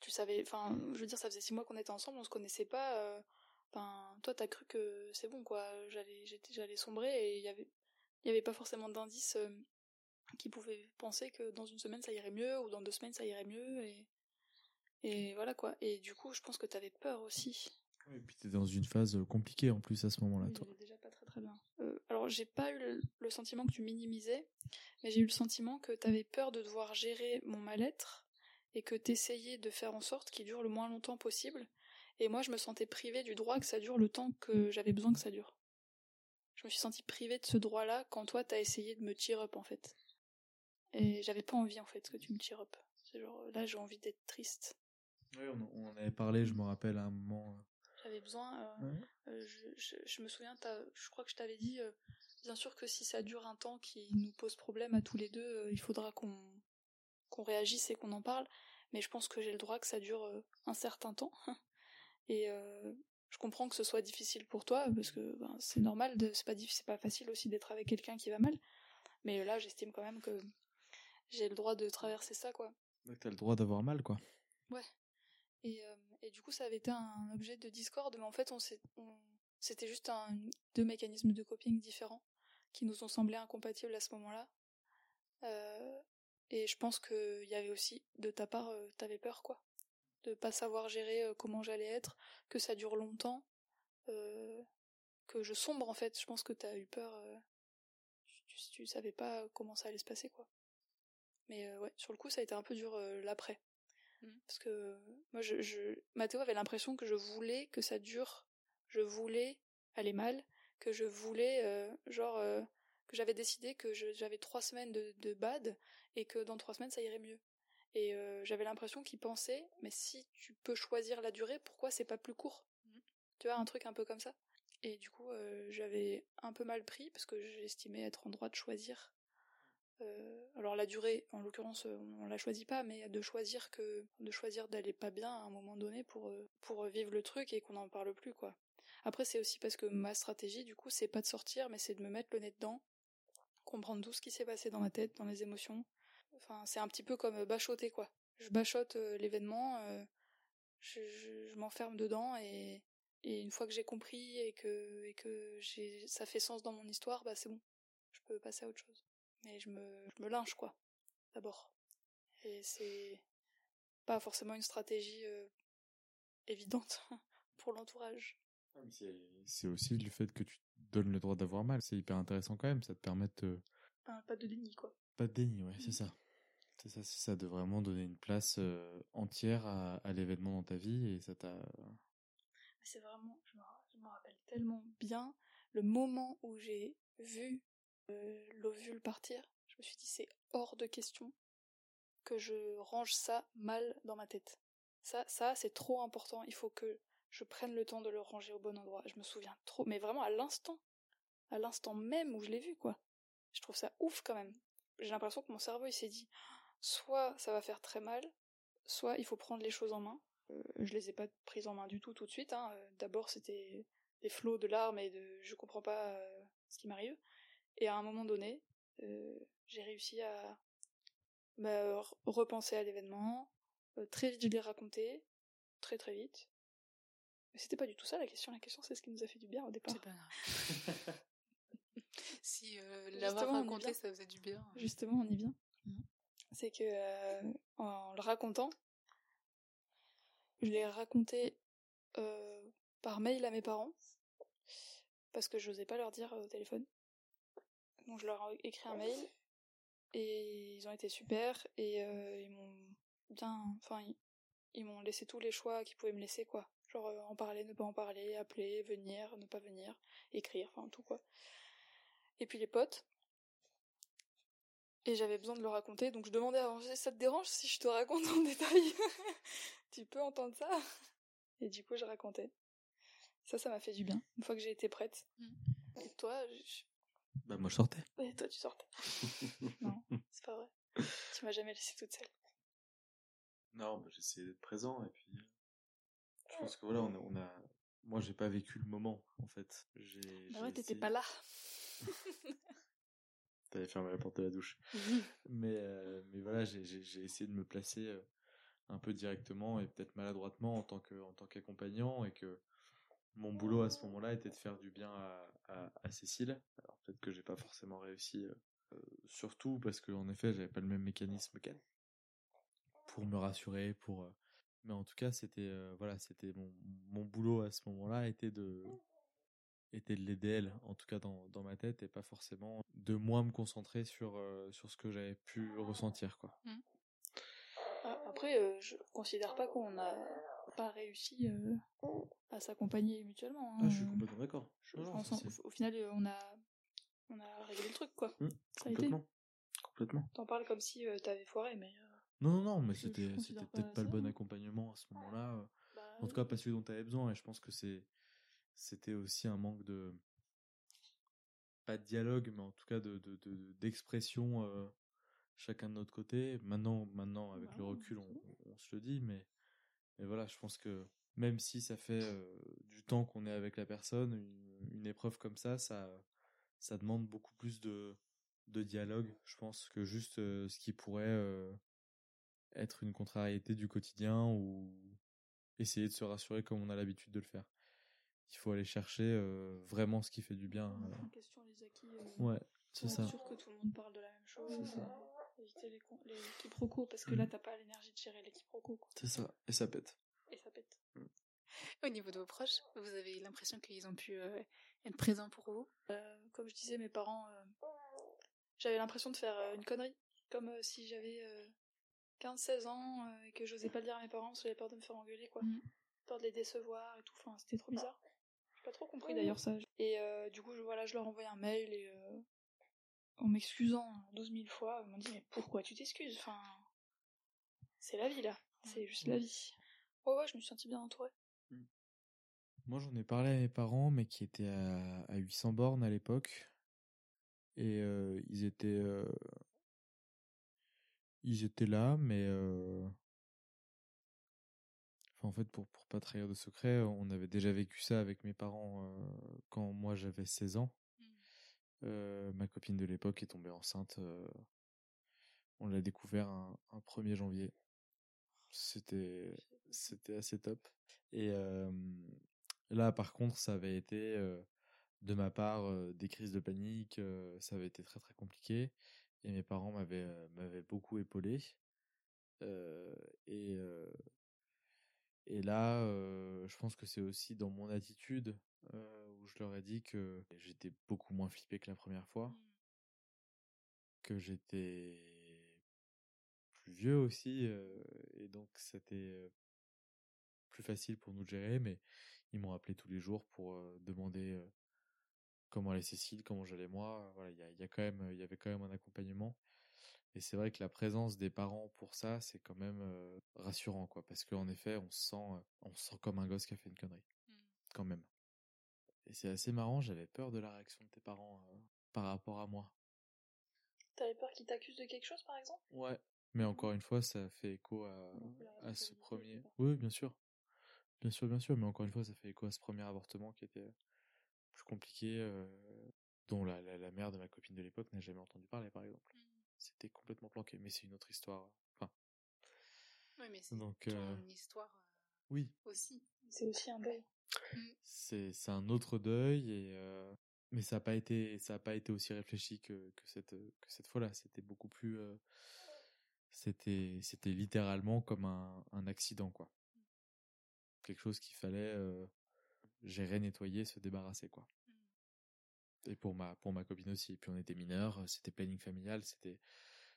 [SPEAKER 5] Tu savais, enfin, je veux dire, ça faisait six mois qu'on était ensemble, on se connaissait pas. euh, toi, t'as cru que c'est bon, quoi. J'allais, j'étais, j'allais sombrer et il y avait, il y avait pas forcément d'indices euh, qui pouvaient penser que dans une semaine ça irait mieux ou dans deux semaines ça irait mieux et, et voilà quoi. Et du coup, je pense que t'avais peur aussi.
[SPEAKER 4] Et puis t'es dans une phase euh, compliquée en plus à ce moment-là,
[SPEAKER 5] Oui,
[SPEAKER 4] toi.
[SPEAKER 5] déjà très bien. Euh, alors, j'ai pas eu le, sentiment que tu minimisais, mais j'ai eu le sentiment que t'avais peur de devoir gérer mon mal-être et que t'essayais de faire en sorte qu'il dure le moins longtemps possible. Et moi, je me sentais privée du droit que ça dure le temps que j'avais besoin que ça dure. Je me suis sentie privée de ce droit-là quand toi, t'as essayé de me cheer up, en fait. Et j'avais pas envie, en fait, que tu me cheer up. C'est genre, là, j'ai envie d'être triste.
[SPEAKER 4] Oui, on, on avait parlé, je me rappelle à un moment.
[SPEAKER 5] J'avais besoin, euh,
[SPEAKER 4] euh,
[SPEAKER 5] Euh, je, je, je me souviens, t'as- je crois que je t'avais dit, euh, bien sûr que si ça dure un temps qui nous pose problème à tous les deux, euh, il faudra qu'on qu'on réagisse et qu'on en parle. Mais je pense que j'ai le droit que ça dure euh, un certain temps. (laughs) Et euh, je comprends que ce soit difficile pour toi parce que ben, c'est normal, de- c'est pas c'est pas facile aussi d'être avec quelqu'un qui va mal. Mais là, j'estime quand même que j'ai le droit de traverser ça, quoi.
[SPEAKER 4] T'as le droit d'avoir mal, quoi.
[SPEAKER 5] Et, euh, et du coup, ça avait été un objet de discorde, mais en fait, on c'était juste deux mécanismes de coping différents qui nous ont semblé incompatibles à ce moment-là. Euh, et je pense qu'il y avait aussi, de ta part, euh, t'avais peur, quoi. De pas savoir gérer euh, comment j'allais être, que ça dure longtemps, que je sombre, en fait. Je pense que t'as eu peur. tu, tu, savais pas comment ça allait se passer, quoi. Mais ouais, sur le coup, ça a été un peu dur l'après. Parce que moi, je, je... Mathéo avait l'impression que je voulais que ça dure. Je voulais aller mal, que je voulais, euh, genre, euh, que j'avais décidé que j'avais trois semaines de, de bad et que dans trois semaines ça irait mieux. Et euh, j'avais l'impression qu'il pensait, mais si tu peux choisir la durée, pourquoi c'est pas plus court? Tu vois, un truc un peu comme ça. Et du coup, j'avais un peu mal pris parce que j'estimais être en droit de choisir euh, alors la durée, en l'occurrence, on la choisit pas, mais de choisir que, de choisir d'aller pas bien à un moment donné pour pour vivre le truc et qu'on n'en parle plus, quoi. Après, c'est aussi parce que ma stratégie, du coup, c'est pas de sortir, mais c'est de me mettre le nez dedans, comprendre tout ce qui s'est passé dans ma tête, dans les émotions. Enfin, c'est un petit peu comme bachoter, quoi. Je bachote l'événement, je, je m'enferme dedans et et une fois que j'ai compris et que, et que j'ai, ça fait sens dans mon histoire, bah c'est bon. Je peux passer à autre chose. Mais je me, je me linge, quoi. D'abord. Et c'est pas forcément une stratégie euh, évidente (laughs) pour l'entourage.
[SPEAKER 4] Ah, c'est aussi le fait que tu donnes le droit d'avoir mal. C'est hyper intéressant quand même. Ça te permet de.
[SPEAKER 5] pas de déni, quoi.
[SPEAKER 4] Pas de déni, ouais, c'est mmh. ça. C'est ça, c'est ça, de vraiment donner une place euh, entière à, à l'événement dans ta vie et ça t'a
[SPEAKER 5] c'est vraiment, je me, rappelle tellement bien le moment où j'ai vu euh, l'ovule partir. Je me suis dit c'est hors de question que je range ça mal dans ma tête. Ça, ça c'est trop important. Il faut que je prenne le temps de le ranger au bon endroit. Je me souviens trop, mais vraiment à l'instant, à l'instant même où je l'ai vu, quoi. Je trouve ça ouf quand même. J'ai l'impression que mon cerveau il s'est dit, soit ça va faire très mal, soit il faut prendre les choses en main. Euh, je les ai pas prises en main du tout tout de suite. Hein. Euh, d'abord, c'était des flots de larmes et de je comprends pas euh, ce qui m'arrive. Et à un moment donné, j'ai réussi à bah, repenser à l'événement. très vite, je l'ai raconté. Très très vite. Mais c'était pas du tout ça la question. La question, c'est ce qui nous a fait du bien au départ. (laughs)
[SPEAKER 2] si l'avoir raconté, ça faisait du bien.
[SPEAKER 5] Justement, on y vient. Mmh. C'est que en le racontant, je l'ai raconté euh, par mail à mes parents parce que je n'osais pas leur dire au téléphone. Donc je leur ai écrit un mail et ils ont été super et euh, ils m'ont bien, enfin ils, m'ont laissé tous les choix qu'ils pouvaient me laisser quoi. Genre euh, en parler, ne pas en parler, appeler, venir, ne pas venir, écrire, enfin tout quoi. Et puis les potes. Et j'avais besoin de le raconter, donc je demandais à Angers, ça te dérange si je te raconte en (laughs) détail? Tu peux entendre ça? Et du coup, je racontais. Ça, ça m'a fait du bien, une fois que j'ai été prête. Mm. Et toi, je...
[SPEAKER 4] Bah, moi, je sortais.
[SPEAKER 5] Et toi, tu sortais. (laughs) non, c'est pas vrai. Tu m'as jamais laissé toute seule.
[SPEAKER 4] Non, bah, j'essayais d'être présent, et puis. Je pense que voilà, on a. On a... Moi, j'ai pas vécu le moment, en fait. J'ai,
[SPEAKER 5] bah ouais, t'étais pas là. (laughs)
[SPEAKER 4] T'avais fermé la porte de la douche. (laughs) mais, euh, mais voilà, j'ai, j'ai essayé de me placer euh, un peu directement et peut-être maladroitement en tant que en tant qu'accompagnant et que mon boulot à ce moment-là était de faire du bien à, à, Cécile. Alors peut-être que j'ai pas forcément réussi, euh, euh, surtout parce que en effet j'avais pas le même mécanisme qu'elle pour me rassurer, pour. Euh, mais en tout cas c'était voilà c'était mon mon boulot à ce moment-là était de était de l'aider elle, en tout cas dans, dans ma tête et pas forcément de moins me concentrer sur sur ce que j'avais pu ressentir quoi. Mmh.
[SPEAKER 5] Après, euh, je considère pas qu'on n'a pas réussi euh, à s'accompagner mutuellement.
[SPEAKER 4] Hein. Ah, je suis complètement d'accord.
[SPEAKER 5] au, final, euh, on a, on a réglé le truc, quoi.
[SPEAKER 4] Mmh, complètement. Complètement.
[SPEAKER 5] T'en parles comme si t'avais foiré, mais.
[SPEAKER 4] non, non, non, mais c'était, peut-être pas, le bon accompagnement à ce moment-là. Bah, en tout cas, pas celui dont tu avais besoin. Et je pense que c'est, c'était aussi un manque de, pas de dialogue, mais en tout cas de, de, d'expression chacun de notre côté. Maintenant, maintenant avec le recul, on, se le dit, mais, mais voilà, je pense que même si ça fait euh, du temps qu'on est avec la personne, une, épreuve comme ça, ça, ça demande beaucoup plus de, de dialogue, je pense, que juste euh, ce qui pourrait euh, être une contrariété du quotidien ou essayer de se rassurer comme on a l'habitude de le faire. Il faut aller chercher vraiment ce qui fait du bien.
[SPEAKER 5] question les acquis.
[SPEAKER 4] ouais, c'est ça.
[SPEAKER 5] sûr que tout le monde parle de la même chose éviter les, les quiproquos parce que là mm. t'as pas l'énergie de gérer les quiproquos.
[SPEAKER 4] C'est ça, et ça pète.
[SPEAKER 5] Et ça pète. Mm.
[SPEAKER 2] Au niveau de vos proches, vous avez l'impression qu'ils ont pu euh, être présents pour vous?
[SPEAKER 5] Euh, Comme je disais, mes parents, euh, j'avais l'impression de faire une connerie, comme si j'avais 15-16 ans et que j'osais pas le dire à mes parents parce que j'avais peur de me faire engueuler, quoi. Mm. Peur de les décevoir et tout, enfin c'était trop bizarre. J'ai pas trop compris d'ailleurs ça. Et du coup, je, voilà, je leur envoyais un mail et en m'excusant 12 000 fois, ils m'ont dit mais pourquoi tu t'excuses? Enfin, c'est la vie là, c'est juste la vie. Ouais ouais, je me suis sentie bien entourée. Hmm.
[SPEAKER 4] Moi j'en ai parlé à mes parents, mais qui étaient à, à 800 bornes à l'époque, et euh, ils étaient, euh, ils étaient là, mais en fait, pour pour pas trahir de secret, on avait déjà vécu ça avec mes parents quand moi j'avais 16 ans. Mmh. ma copine de l'époque est tombée enceinte. on l'a découvert un, 1er janvier. C'était c'était assez top. Et là, par contre, ça avait été de ma part des crises de panique. ça avait été très très compliqué. Et mes parents m'avaient m'avaient beaucoup épaulé. et et là, je pense que c'est aussi dans mon attitude où je leur ai dit que j'étais beaucoup moins flippé que la première fois, mmh. que j'étais plus vieux aussi, et donc c'était plus facile pour nous de gérer, mais ils m'ont appelé tous les jours pour demander comment allait Cécile, comment j'allais moi. Voilà, il y, a, y a quand même, il y avait quand même un accompagnement. Et c'est vrai que la présence des parents pour ça, c'est quand même rassurant, quoi, parce qu'en effet, on se sent, on sent comme un gosse qui a fait une connerie, mmh. quand même. Et c'est assez marrant, j'avais peur de la réaction de tes parents par rapport à moi.
[SPEAKER 5] T'avais peur qu'ils t'accusent de quelque chose, par exemple?
[SPEAKER 4] Ouais, mais encore une fois, ça fait écho à, à ce premier. Oui, bien sûr, bien sûr, bien sûr, mais encore une fois, ça fait écho à ce premier avortement qui était plus compliqué, dont la, la, mère de ma copine de l'époque n'a jamais entendu parler, par exemple. Mmh c'était complètement planqué. Mais c'est une autre histoire. Enfin.
[SPEAKER 2] Oui, mais c'est Donc, euh, une histoire. Euh,
[SPEAKER 4] oui.
[SPEAKER 2] Aussi.
[SPEAKER 5] C'est aussi un deuil.
[SPEAKER 4] Mm. C'est un autre deuil et euh, mais ça n'a pas été ça a pas été aussi réfléchi que que cette que cette fois-là. C'était beaucoup plus c'était c'était littéralement comme un un accident quoi. Quelque chose qu'il fallait gérer, nettoyer, se débarrasser quoi et pour ma pour ma copine aussi. Et puis on était mineurs, c'était planning familial, c'était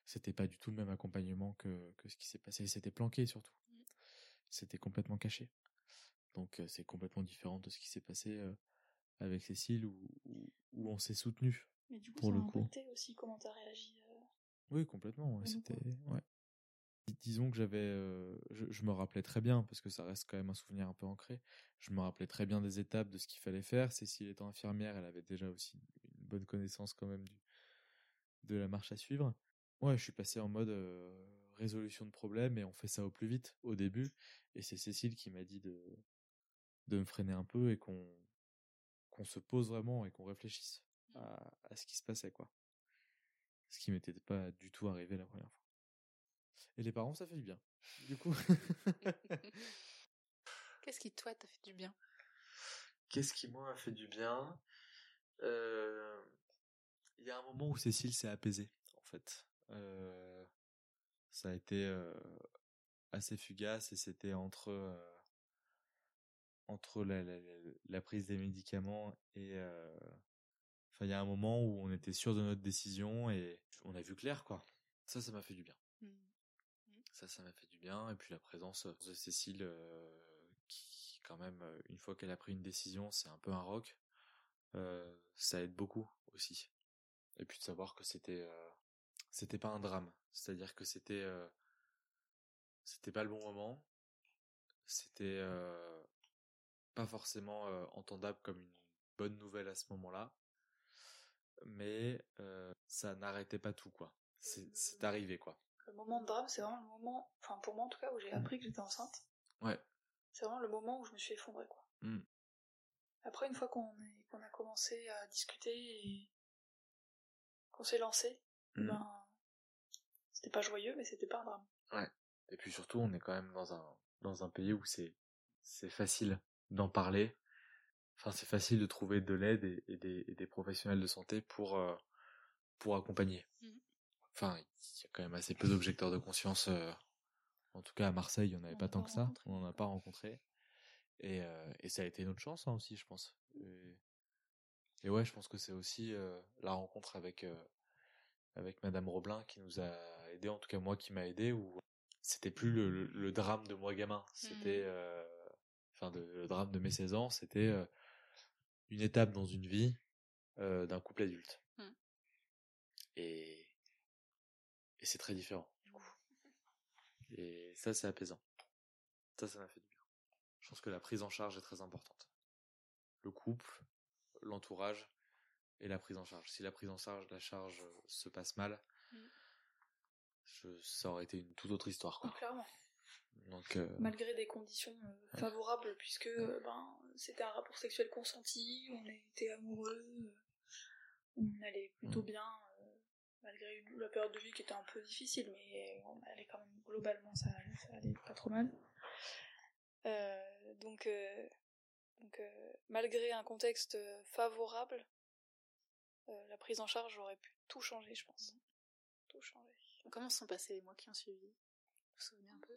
[SPEAKER 4] c'était pas du tout le même accompagnement que que ce qui s'est passé. C'était planqué surtout. Mmh. C'était complètement caché. Donc c'est complètement différent de ce qui s'est passé avec Cécile où, où, on s'est soutenu.
[SPEAKER 5] Mais du coup, pour ça le a coup. aussi comment t'as réagi.
[SPEAKER 4] Oui, complètement. Ouais, c'était ouais. Disons que j'avais, je, je, me rappelais très bien parce que ça reste quand même un souvenir un peu ancré. Je me rappelais très bien des étapes de ce qu'il fallait faire. Cécile étant infirmière, elle avait déjà aussi une bonne connaissance quand même du de la marche à suivre. Ouais, je suis passé en mode résolution de problème et on fait ça au plus vite au début. Et c'est Cécile qui m'a dit de de me freiner un peu et qu'on qu'on se pose vraiment et qu'on réfléchisse mmh. à, à ce qui se passait quoi. Ce qui m'était pas du tout arrivé la première fois. Et les parents, ça fait du bien. Du coup. (laughs)
[SPEAKER 2] Qu'est-ce qui, toi, t'a fait du bien?
[SPEAKER 4] Qu'est-ce qui, moi, a fait du bien? Euh, Il y a un moment où Cécile s'est apaisée, en fait. Euh, ça a été euh, assez fugace et c'était entre entre la, la, la, prise des médicaments et enfin il y a un moment où on était sûr de notre décision et on a vu clair quoi ça ça m'a fait du bien mmh. Ça, ça m'a fait du bien. Et puis la présence de Cécile, euh, qui quand même, euh, une fois qu'elle a pris une décision, c'est un peu un rock. Euh, ça aide beaucoup aussi. Et puis de savoir que c'était, c'était pas un drame. C'est-à-dire que c'était, c'était pas le bon moment. C'était pas forcément entendable comme une bonne nouvelle à ce moment-là mais ça n'arrêtait pas tout quoi. C'est arrivé quoi
[SPEAKER 5] le moment de drame, c'est vraiment le moment, enfin pour moi en tout cas, où j'ai appris que j'étais enceinte.
[SPEAKER 4] Ouais.
[SPEAKER 5] C'est vraiment le moment où je me suis effondrée, quoi. Hmm. Après, une fois qu'on a commencé à discuter et qu'on s'est lancé, hmm. ben, c'était pas joyeux, mais c'était pas un drame.
[SPEAKER 4] Ouais. Et puis surtout, on est quand même dans un, dans un pays où c'est, c'est facile d'en parler. Enfin, c'est facile de trouver de l'aide et, des, des, professionnels de santé pour, euh, pour accompagner. Hmm. Enfin, il y a quand même assez peu d'objecteurs de conscience. Euh, en tout cas, à Marseille, il n'y en avait pas tant que ça. On n'en a pas rencontré. Et, euh, et, ça a été notre chance hein, aussi, je pense. Et, ouais, je pense que c'est aussi la rencontre avec avec Madame Roblin qui nous a aidé, en tout cas moi qui m'a aidé, où c'était plus le, le, drame de moi gamin, c'était, mmh. Enfin le drame de mes 16 ans, c'était une étape dans une vie d'un couple adulte. Mmh. Et et c'est très différent, du coup. Et ça, c'est apaisant. Ça, ça m'a fait du bien. Je pense que la prise en charge est très importante. Le couple, l'entourage et la prise en charge. Si la prise en charge, la charge se passe mal, mm. je, ça aurait été une toute autre histoire, quoi.
[SPEAKER 5] Clairement.
[SPEAKER 4] Donc, euh,
[SPEAKER 5] Malgré des conditions euh, favorables, puisque euh, ben, c'était un rapport sexuel consenti, on était amoureux, on allait plutôt
[SPEAKER 4] Mm.
[SPEAKER 5] bien, euh, malgré une- la période de vie qui était un peu difficile, mais on allait quand même globalement, ça, allait- ça allait pas trop mal. Euh, donc, euh, donc euh, malgré un contexte favorable, euh, la prise en charge aurait pu tout changer, je pense. Tout changer.
[SPEAKER 2] Comment se sont passés les mois qui ont suivi? Vous vous souvenez un peu?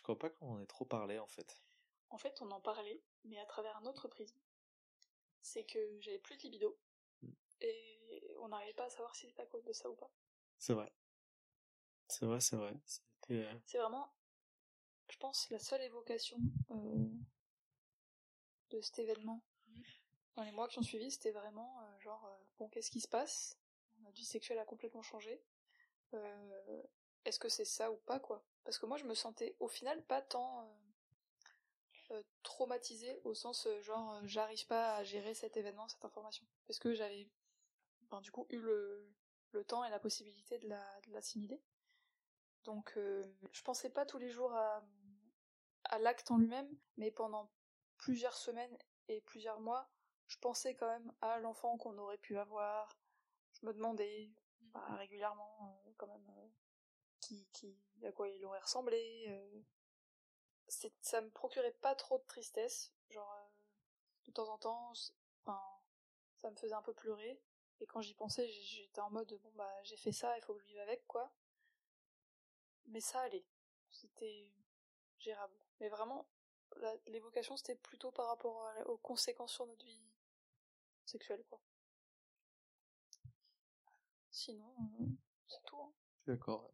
[SPEAKER 4] Je crois pas qu'on en ait trop parlé, en fait.
[SPEAKER 5] En fait, on en parlait, mais à travers un autre prisme. C'est que j'avais plus de libido,
[SPEAKER 4] Mm.
[SPEAKER 5] et on n'arrivait pas à savoir si c'était à cause de ça ou pas.
[SPEAKER 4] C'est vrai. C'est vrai, c'est vrai. Euh,
[SPEAKER 5] C'est vraiment, je pense, la seule évocation euh, de cet événement. Dans les mois qui ont suivi, c'était vraiment euh, genre, euh, bon, qu'est-ce qui se passe? Notre vie sexuelle a complètement changé. Euh, Est-ce que c'est ça ou pas, quoi Parce que moi, je me sentais, au final, pas tant euh, euh, traumatisée, au sens, euh, genre, j'arrive pas à gérer cet événement, cette information. Parce que j'avais, ben, du coup, eu le, le temps et la possibilité de la- de l'assimiler. Donc, euh, je pensais pas tous les jours à, à l'acte en lui-même, mais pendant plusieurs semaines et plusieurs mois, je pensais quand même à l'enfant qu'on aurait pu avoir. Je me demandais bah, régulièrement, euh, quand même, euh, qui, à quoi il aurait ressemblé. euh. Ça me procurait pas trop de tristesse, genre euh, de temps en temps, enfin, ça me faisait un peu pleurer. Et quand j'y pensais, j'étais en mode bon bah j'ai fait ça, il faut que je vive avec quoi mais ça allait. C'était gérable. Mais vraiment, l'évocation, c'était plutôt par rapport à aux conséquences sur notre vie sexuelle, quoi. Sinon, euh, c'est tout. hein.
[SPEAKER 4] D'accord.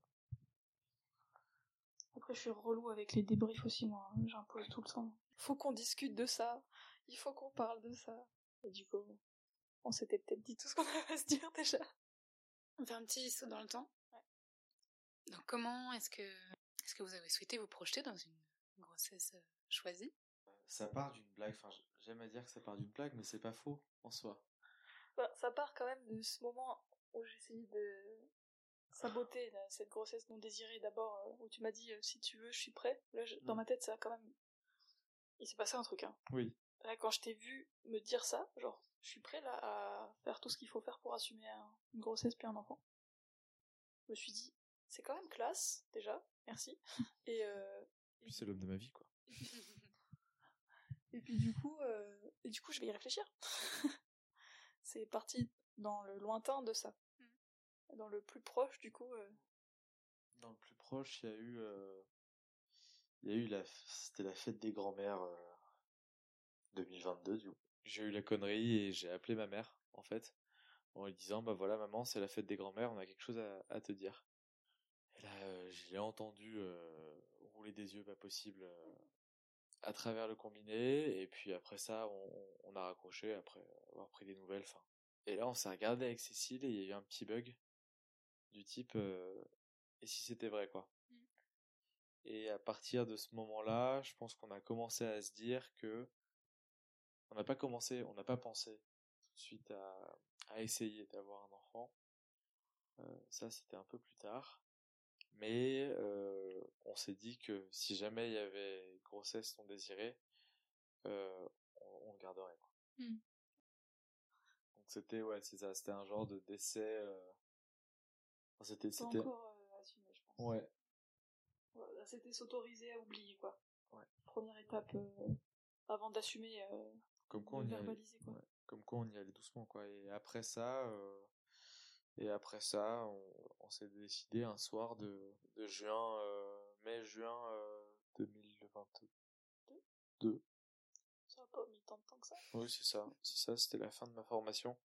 [SPEAKER 5] Après, je suis relou avec les débriefs aussi, moi. J'impose tout le temps. Faut qu'on discute de ça. Il faut qu'on parle de ça. Et du coup, on s'était peut-être dit tout ce qu'on (laughs) avait à se dire déjà.
[SPEAKER 2] On fait un petit saut dans le temps. Donc comment est-ce que est-ce que vous avez souhaité vous projeter dans une grossesse euh, choisie?
[SPEAKER 4] Ça part d'une blague, enfin, j'aime à dire que ça part d'une blague, mais c'est pas faux, en soi.
[SPEAKER 5] Bah, ça part quand même de ce moment où j'essayais de saboter cette grossesse non désirée d'abord, euh, où tu m'as dit euh, si tu veux, je suis prêt. Là, je- dans
[SPEAKER 4] Mm.
[SPEAKER 5] ma tête, ça a quand même. Il s'est passé un truc, hein.
[SPEAKER 4] Oui.
[SPEAKER 5] Là, quand je t'ai vu me dire ça, genre, je suis prêt là à faire tout ce qu'il faut faire pour assumer un- une grossesse puis un enfant. Je me suis dit, c'est quand même classe, déjà, merci. (laughs) Et, euh,
[SPEAKER 4] Puis c'est l'homme de ma vie, quoi. (laughs)
[SPEAKER 5] et puis du coup, euh, et du coup, je vais y réfléchir. (laughs) c'est parti dans le lointain de ça. Dans le plus proche, du coup, euh,
[SPEAKER 4] Dans le plus proche, il y a eu, euh, il y a eu la, c'était la fête des grands-mères euh, 2022 du coup. J'ai eu la connerie et j'ai appelé ma mère en fait en lui disant bah voilà maman c'est la fête des grands-mères on a quelque chose à, à te dire. Et là euh, l'ai entendu euh, rouler des yeux pas possible euh, à travers le combiné et puis après ça on, on a raccroché après avoir pris des nouvelles. Enfin et là on s'est regardé avec Cécile et il y a eu un petit bug du type euh, et si c'était vrai quoi? Et à partir de ce moment-là, je pense qu'on a commencé à se dire que on n'a pas commencé, on n'a pas pensé tout de suite à, à essayer d'avoir un enfant. Euh, ça, c'était un peu plus tard. Mais euh, on s'est dit que si jamais il y avait grossesse non désirée, euh, on, on le garderait. Quoi.
[SPEAKER 2] Mm.
[SPEAKER 4] Donc c'était ouais, c'est ça, c'était un genre de décès. Enfin, c'était,
[SPEAKER 5] encore euh, assumé, je pense.
[SPEAKER 4] ouais,
[SPEAKER 5] Voilà, C'était s'autoriser à oublier, quoi.
[SPEAKER 4] Ouais.
[SPEAKER 5] Première étape euh, avant d'assumer, euh,
[SPEAKER 4] comme quoi
[SPEAKER 5] de
[SPEAKER 4] on y allait,
[SPEAKER 5] verbaliser, quoi.
[SPEAKER 4] ouais, comme quoi on y allait doucement quoi. Et après ça, euh, et après ça, on, on s'est décidé un soir de, de juin, mai juin euh, 2022.
[SPEAKER 5] Ça n'a pas mis tant de temps que ça.
[SPEAKER 4] Oui, c'est ça, c'est ça. C'était la fin de ma formation.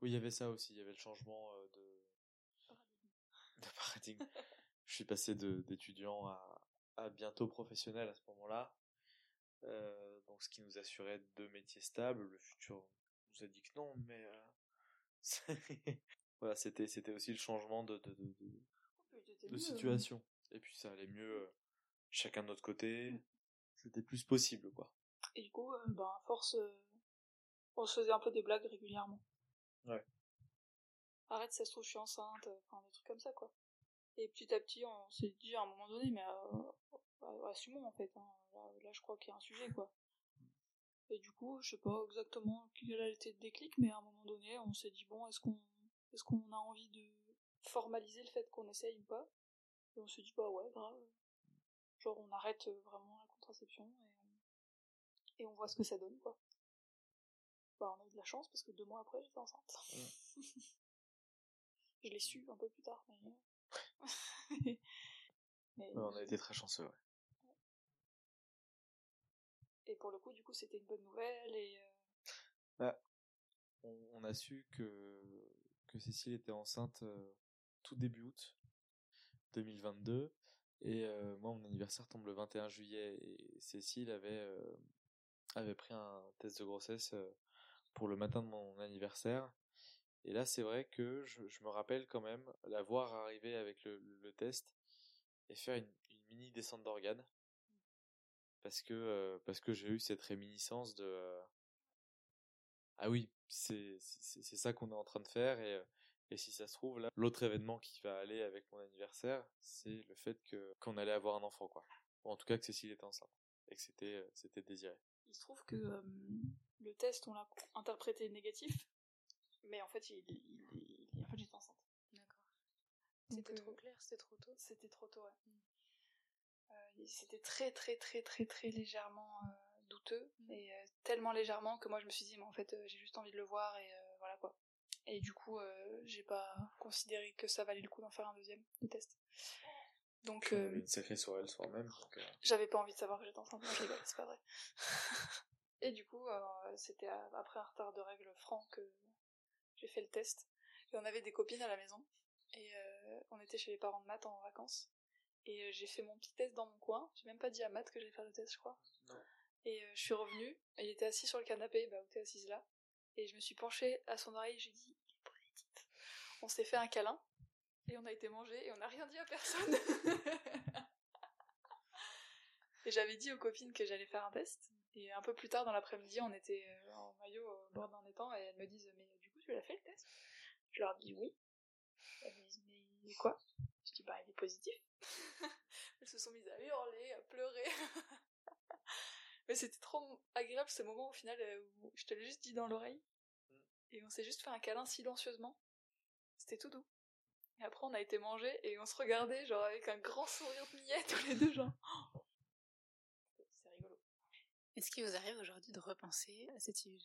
[SPEAKER 4] Oui, il y avait ça aussi. Il y avait le changement de (laughs) de paradigme. Je suis passé d'étudiant à, à bientôt professionnel à ce moment-là. Euh, donc ce qui nous assurait deux métiers stables. Le futur nous a dit que non, mais euh, (laughs) voilà, c'était c'était aussi le changement de de, de, de-
[SPEAKER 5] Puis t'étais
[SPEAKER 4] de
[SPEAKER 5] mieux,
[SPEAKER 4] situation. Et puis ça allait mieux, euh, chacun de notre côté. C'était plus possible, quoi.
[SPEAKER 5] Et du coup, euh, ben, à force, on se faisait un peu des blagues régulièrement.
[SPEAKER 4] Ouais.
[SPEAKER 5] Arrête, ça se trouve, je suis enceinte, enfin, des trucs comme ça, quoi. Et petit à petit, on s'est dit à un moment donné, mais assumons en fait. Hein. Là, je crois qu'il y a un sujet, quoi. Et du coup, je sais pas exactement quel a été le déclic, mais à un moment donné, on s'est dit bon, est-ce qu'on est-ce qu'on a envie de formaliser le fait qu'on essaye ou pas? Et on s'est dit bah ouais, grave. Genre on arrête vraiment la contraception et on, et on voit ce que ça donne quoi. Bah on a eu de la chance parce que deux mois après j'étais enceinte. (laughs) je l'ai su un peu plus tard, mais. (laughs)
[SPEAKER 4] on a été très chanceux, ouais.
[SPEAKER 5] Et pour le coup, du coup, c'était une bonne nouvelle et. Euh,
[SPEAKER 4] bah, on, a su que, que Cécile était enceinte euh, tout début août 2022. Et euh, moi, mon anniversaire tombe le 21 juillet et Cécile avait, avait pris un test de grossesse pour le matin de mon anniversaire. Et là, c'est vrai que je, me rappelle quand même la voir arriver avec le, test et faire une, mini descente d'organes. Parce que euh, parce que j'ai eu cette réminiscence de euh, ah oui c'est c'est ça qu'on est en train de faire et euh, et si ça se trouve là l'autre événement qui va aller avec mon anniversaire c'est le fait que qu'on allait avoir un enfant quoi. Ou en tout cas que Cécile était enceinte et que c'était c'était désiré.
[SPEAKER 5] Il se trouve que le test on l'a interprété négatif mais en fait il, il, en fait j'étais enceinte.
[SPEAKER 2] D'accord. C'était trop clair c'était trop tôt.
[SPEAKER 5] c'était trop tôt ouais. Mmh c'était très très très très très légèrement euh, douteux et euh, tellement légèrement que moi je me suis dit mais en fait euh, j'ai juste envie de le voir et voilà quoi. Et du coup j'ai pas considéré que ça valait le coup d'en faire un deuxième de test.
[SPEAKER 4] Donc une sacrée soirée le soir même
[SPEAKER 5] j'avais pas envie de savoir que j'étais enceinte. Je rigole c'est pas vrai. (laughs) Et du coup c'était après un retard de règles franc que j'ai fait le test et on avait des copines à la maison et on était chez les parents de maths en vacances et euh, j'ai fait mon petit test dans mon coin. J'ai même pas dit à Matt que j'allais faire le test, je crois. Et euh, je suis revenue. Il était assis sur le canapé, bah où t'es assise là. Et je me suis penchée à son oreille. J'ai dit, il est positif. On s'est fait un câlin. Et on a été manger et on n'a rien dit à personne. (laughs) et j'avais dit aux copines que j'allais faire un test. Et un peu plus tard dans l'après-midi, on était euh, en maillot au bord d'un étang et elles me disent Mais tu l'as fait le test? Je leur dis oui. Elles me disent Mais quoi? Je dis Bah, il est positif. (laughs) Elles se sont mises à hurler, à pleurer. (laughs) Mais c'était trop agréable ce moment au final euh, où je te l'ai juste dit dans l'oreille. Mm. Et on s'est juste fait un câlin silencieusement. C'était tout doux. Et après on a été manger et on se regardait genre avec un grand sourire de niais tous les deux genre. C'est rigolo.
[SPEAKER 2] Est-ce qu'il vous arrive aujourd'hui de repenser à cette IUG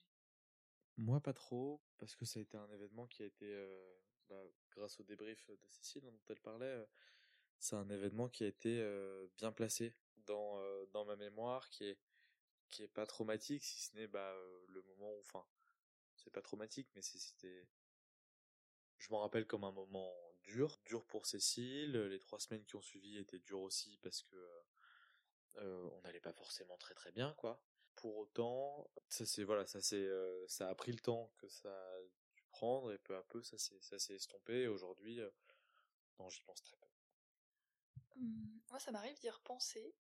[SPEAKER 4] Moi pas trop, parce que ça a été un événement qui a été, bah, grâce au débrief de Cécile dont elle parlait, c'est un événement qui a été bien placé dans dans ma mémoire, qui est qui est pas traumatique, si ce n'est bah le moment où, enfin, c'est pas traumatique, mais c'était, je m'en rappelle comme un moment dur, dur pour Cécile. Les trois semaines qui ont suivi étaient dures aussi parce que on n'allait pas forcément très très bien, quoi. Pour autant, ça c'est voilà, ça c'est ça a pris le temps que ça a dû prendre et peu à peu ça s'est ça s'est estompé. Et aujourd'hui, non, j'y pense très peu.
[SPEAKER 5] Mmh, moi, ça m'arrive d'y repenser.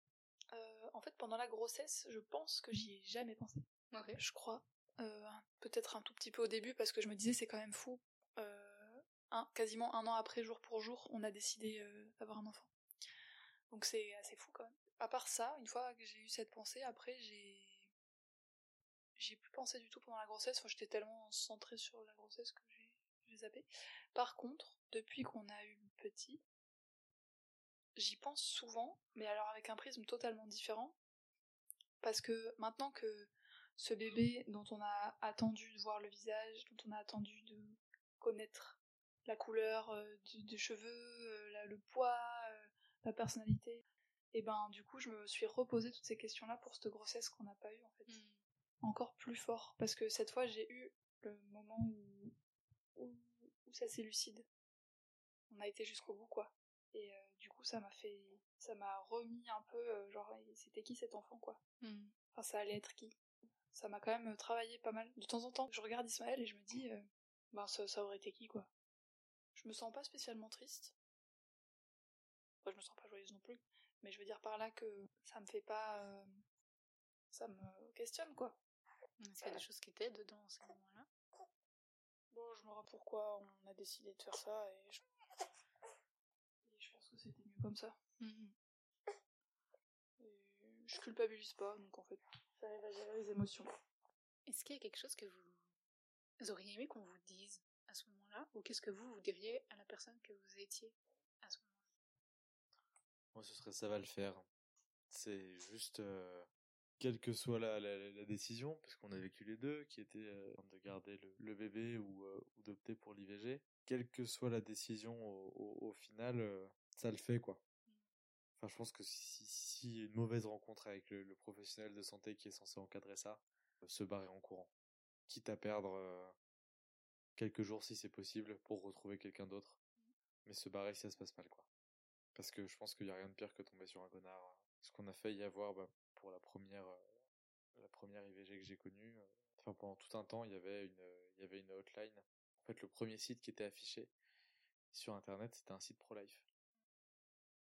[SPEAKER 5] Euh, en fait, pendant la grossesse, je pense que j'y ai jamais pensé. Je crois. Euh, peut-être un tout petit peu au début, parce que je me disais, c'est quand même fou. Euh, un, quasiment un an après, jour pour jour, on a décidé d'avoir un enfant. Donc c'est assez fou quand même. À part ça, une fois que j'ai eu cette pensée, après, j'ai j'ai plus pensé du tout pendant la grossesse. Enfin, j'étais tellement centrée sur la grossesse que j'ai zappé. Par contre, depuis qu'on a eu le petit, j'y pense souvent, mais alors avec un prisme totalement différent. Parce que maintenant que ce bébé dont on a attendu de voir le visage, dont on a attendu de connaître la couleur euh, des cheveux, euh, le poids, euh, la personnalité, et ben du coup je me suis reposé toutes ces questions-là pour cette grossesse qu'on n'a pas eue en fait. Hmm. Encore plus fort, parce que cette fois j'ai eu le moment où, où, où ça s'élucide. On a été jusqu'au bout quoi. Et euh, du coup, ça m'a fait, ça m'a remis un peu, euh, genre, c'était qui cet enfant, quoi. Hmm. Enfin, ça allait être qui. Ça m'a quand même euh, travaillé pas mal. De temps en temps, je regarde Ismaël et je me dis, ben, ça, ça, aurait été qui, quoi. Je me sens pas spécialement triste. Enfin, je me sens pas joyeuse non plus. Mais je veux dire par là que ça me fait pas, ça me questionne, quoi.
[SPEAKER 2] Est-ce qu'il y a des choses qui t'aident dans ces moments-là?
[SPEAKER 5] Bon, je me rappelle pourquoi on a décidé de faire ça et je, et je pense que c'était mieux comme ça.
[SPEAKER 2] Mhm.
[SPEAKER 5] Et je culpabilise pas, donc en fait, j'arrive à gérer les émotions.
[SPEAKER 2] Est-ce qu'il y a quelque chose que vous auriez aimé qu'on vous dise à ce moment-là? Ou qu'est-ce que vous, vous diriez à la personne que vous étiez à ce moment-là?
[SPEAKER 4] Moi, ce serait ça va le faire. C'est juste, euh, quelle que soit la, décision, parce qu'on a vécu les deux, qui était euh, de garder le, bébé ou, euh, ou d'opter pour l'IVG, quelle que soit la décision au, final, euh, ça le fait quoi. Enfin, je pense que si, si une mauvaise rencontre avec le, professionnel de santé qui est censé encadrer ça, se barrer en courant, quitte à perdre quelques jours si c'est possible pour retrouver quelqu'un d'autre, mais se barrer si ça se passe mal quoi. Parce que je pense qu'il y a rien de pire que tomber sur un connard. euh, Ce qu'on a failli avoir bah, pour la première euh, la première IVG que j'ai connue. euh, pendant tout un temps il y avait une il y avait une hotline. En fait le premier site qui était affiché sur internet c'était un site pro life.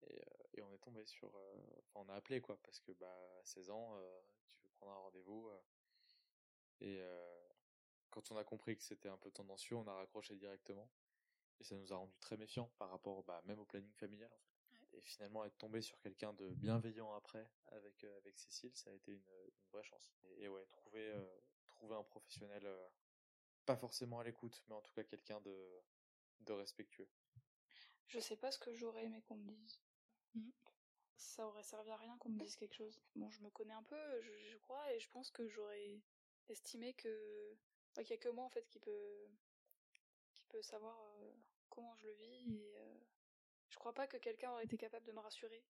[SPEAKER 4] Et, euh, on est tombé sur euh, on a appelé quoi parce que bah à 16 ans euh, tu veux prendre un rendez-vous euh, et euh, quand on a compris que c'était un peu tendancieux on a raccroché directement et ça nous a rendu très méfiants par rapport bah même au planning familial et finalement être tombé sur quelqu'un de bienveillant après avec euh, avec Cécile ça a été une, une vraie chance et, et ouais trouver euh, trouver un professionnel euh, pas forcément à l'écoute mais en tout cas quelqu'un de de respectueux
[SPEAKER 5] Je sais pas ce que j'aurais aimé qu'on me dise.
[SPEAKER 2] Mhm.
[SPEAKER 5] Ça aurait servi à rien qu'on me dise quelque chose. Bon, je me connais un peu, je, je crois, et je pense que j'aurais estimé que bah, qu'il y a que moi en fait qui peut qui peut savoir euh, comment je le vis et euh, crois pas que quelqu'un aurait été capable de me rassurer,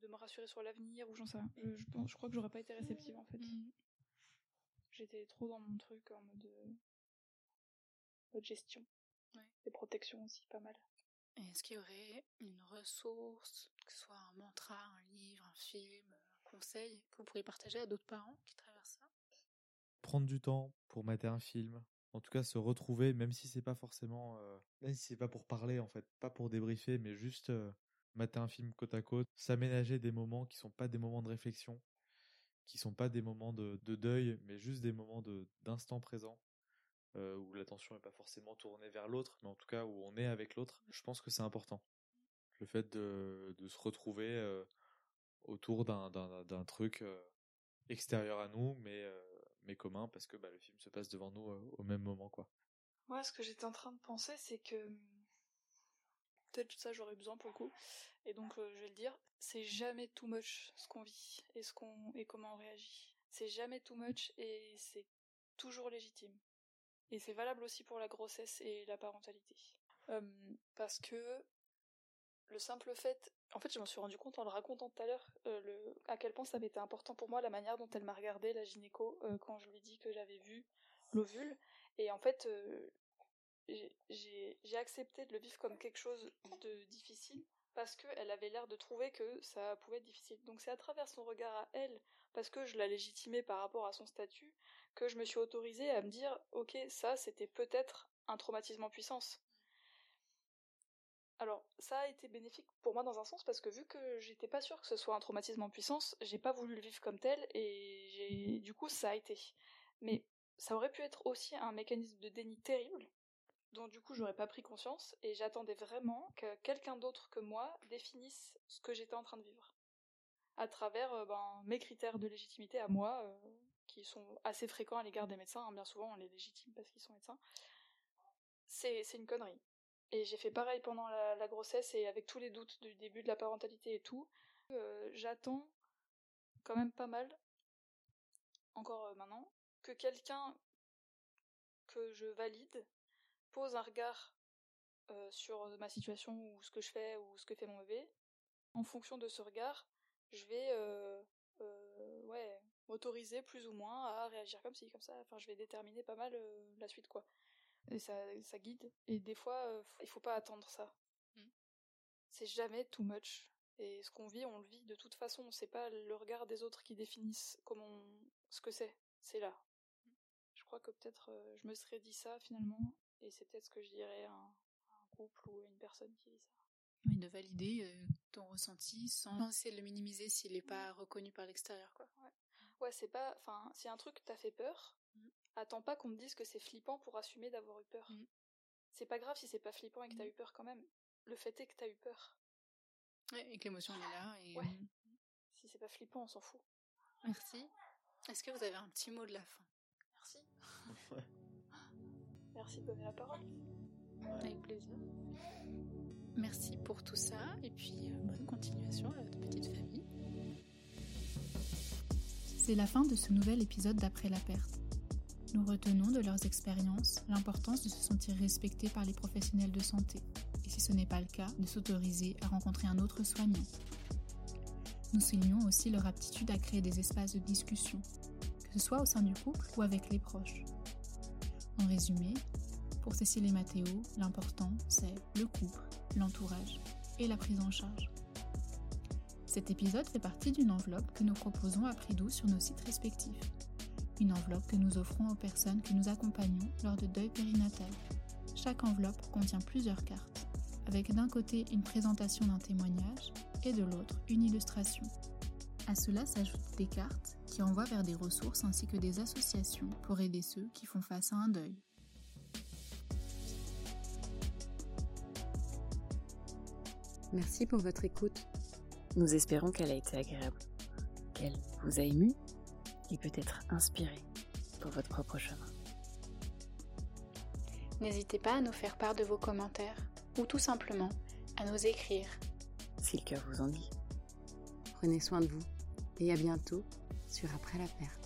[SPEAKER 5] de me rassurer sur l'avenir ou j'en sais rien. Je, je pense, je crois que j'aurais pas été réceptive en fait.
[SPEAKER 2] Mhm.
[SPEAKER 5] J'étais trop dans mon truc en mode, euh, mode gestion.
[SPEAKER 2] Ouais.
[SPEAKER 5] Et protection aussi, pas mal.
[SPEAKER 2] Est-ce qu'il y aurait une ressource, que ce soit un mantra, un livre, un film, un conseil, que vous pourriez partager à d'autres parents qui traversent ça?
[SPEAKER 4] Prendre du temps pour mater un film en tout cas se retrouver même si c'est pas forcément euh, même c'est pas pour parler en fait pas pour débriefer mais juste euh, mater un film côte à côte s'aménager des moments qui sont pas des moments de réflexion qui sont pas des moments de, de deuil mais juste des moments de d'instant présent euh, où l'attention est pas forcément tournée vers l'autre mais en tout cas où on est avec l'autre je pense que c'est important. Le fait de, se retrouver euh, autour d'un d'un truc extérieur à nous mais mais commun parce que bah, le film se passe devant nous euh, au même moment quoi
[SPEAKER 5] Moi, ce que j'étais en train de penser, c'est que hum, peut-être ça j'aurais besoin pour le coup. Et donc euh, je vais le dire, c'est jamais too much ce qu'on vit et ce qu'on et comment on réagit. C'est jamais too much et c'est toujours légitime. Et c'est valable aussi pour la grossesse et la parentalité. Hum, parce que le simple fait, en fait, je m'en suis rendu compte en le racontant tout à l'heure, euh, à quel point ça été important pour moi la manière dont elle m'a regardé la gynéco euh, quand je lui dis que j'avais vu l'ovule. Et en fait, euh, j'ai accepté de le vivre comme quelque chose de difficile parce qu'elle avait l'air de trouver que ça pouvait être difficile. Donc c'est à travers son regard à elle, parce que je la légitimais par rapport à son statut, que je me suis autorisée à me dire, ok, ça c'était peut-être un traumatisme en puissance. Alors, ça a été bénéfique pour moi dans un sens parce que vu que j'étais pas sûre que ce soit un traumatisme en puissance, j'ai pas voulu le vivre comme tel et j'ai du coup ça a été. Mais ça aurait pu être aussi un mécanisme de déni terrible dont du coup j'aurais pas pris conscience et j'attendais vraiment que quelqu'un d'autre que moi définisse ce que j'étais en train de vivre à travers euh, ben, mes critères de légitimité à moi euh, qui sont assez fréquents à l'égard des médecins hein. bien souvent on les légitime parce qu'ils sont médecins c'est c'est une connerie et j'ai fait pareil pendant la, grossesse et avec tous les doutes du début de la parentalité et tout Euh, j'attends quand même pas mal encore euh, maintenant que quelqu'un que je valide pose un regard euh, sur ma situation ou ce que je fais ou ce que fait mon bébé. En fonction de ce regard, je vais ouais, m'autoriser plus ou moins à réagir comme ci, comme ça. Enfin, je vais déterminer pas mal la suite, quoi. Et ça, ça guide. Et des fois, euh, il faut pas attendre ça.
[SPEAKER 2] Mm.
[SPEAKER 5] C'est jamais too much. Et ce qu'on vit, on le vit de toute façon. C'est pas le regard des autres qui définissent comment ce que c'est. C'est là. Je crois que peut-être euh, je me serais dit ça finalement, et c'est peut-être ce que je dirais à un, à un couple ou à une personne qui dit ça.
[SPEAKER 2] Oui, de valider euh, ton ressenti sans essayer de le minimiser s'il n'est pas reconnu par l'extérieur, quoi.
[SPEAKER 5] Ouais, c'est pas. Enfin, si un truc t'a fait peur. Attends pas qu'on te dise que c'est flippant pour assumer d'avoir eu peur.
[SPEAKER 2] Mm.
[SPEAKER 5] c'est pas grave si c'est pas flippant et que t'as eu peur quand même. Le fait est que t'as eu peur.
[SPEAKER 2] Ouais, et que l'émotion elle est là. Et...
[SPEAKER 5] Ouais. Si c'est pas flippant, on s'en fout.
[SPEAKER 2] Merci. Est-ce que vous avez un petit mot de la fin?
[SPEAKER 5] Merci. Merci de donner la parole.
[SPEAKER 2] Avec plaisir. Merci pour tout ça et puis euh, bonne continuation à votre petite famille. C'est la fin de ce nouvel épisode d'Après la perte. Nous retenons de leurs expériences l'importance de se sentir respecté par les professionnels de santé et si ce n'est pas le cas, de s'autoriser à rencontrer un autre soignant. Nous soulignons aussi leur aptitude à créer des espaces de discussion, que ce soit au sein du couple ou avec les proches. En résumé, pour Cécile et Mathéo, l'important, c'est le couple, l'entourage et la prise en charge. Cet épisode fait partie d'une enveloppe que nous proposons à prix doux sur nos sites respectifs. Une enveloppe que nous offrons aux personnes que nous accompagnons lors de deuil périnatal. Chaque enveloppe contient plusieurs cartes, avec d'un côté une présentation d'un témoignage et de l'autre une illustration. À cela s'ajoutent des cartes qui envoient vers des ressources ainsi que des associations pour aider ceux qui font face à un deuil.
[SPEAKER 3] Merci pour votre écoute.
[SPEAKER 1] Nous espérons qu'elle a été agréable, qu'elle vous a ému et peut-être inspiré pour votre propre chemin.
[SPEAKER 2] N'hésitez pas à nous faire part de vos commentaires ou tout simplement à nous écrire.
[SPEAKER 1] Si le cœur vous en dit.
[SPEAKER 3] Prenez soin de vous et à bientôt sur Après la perte.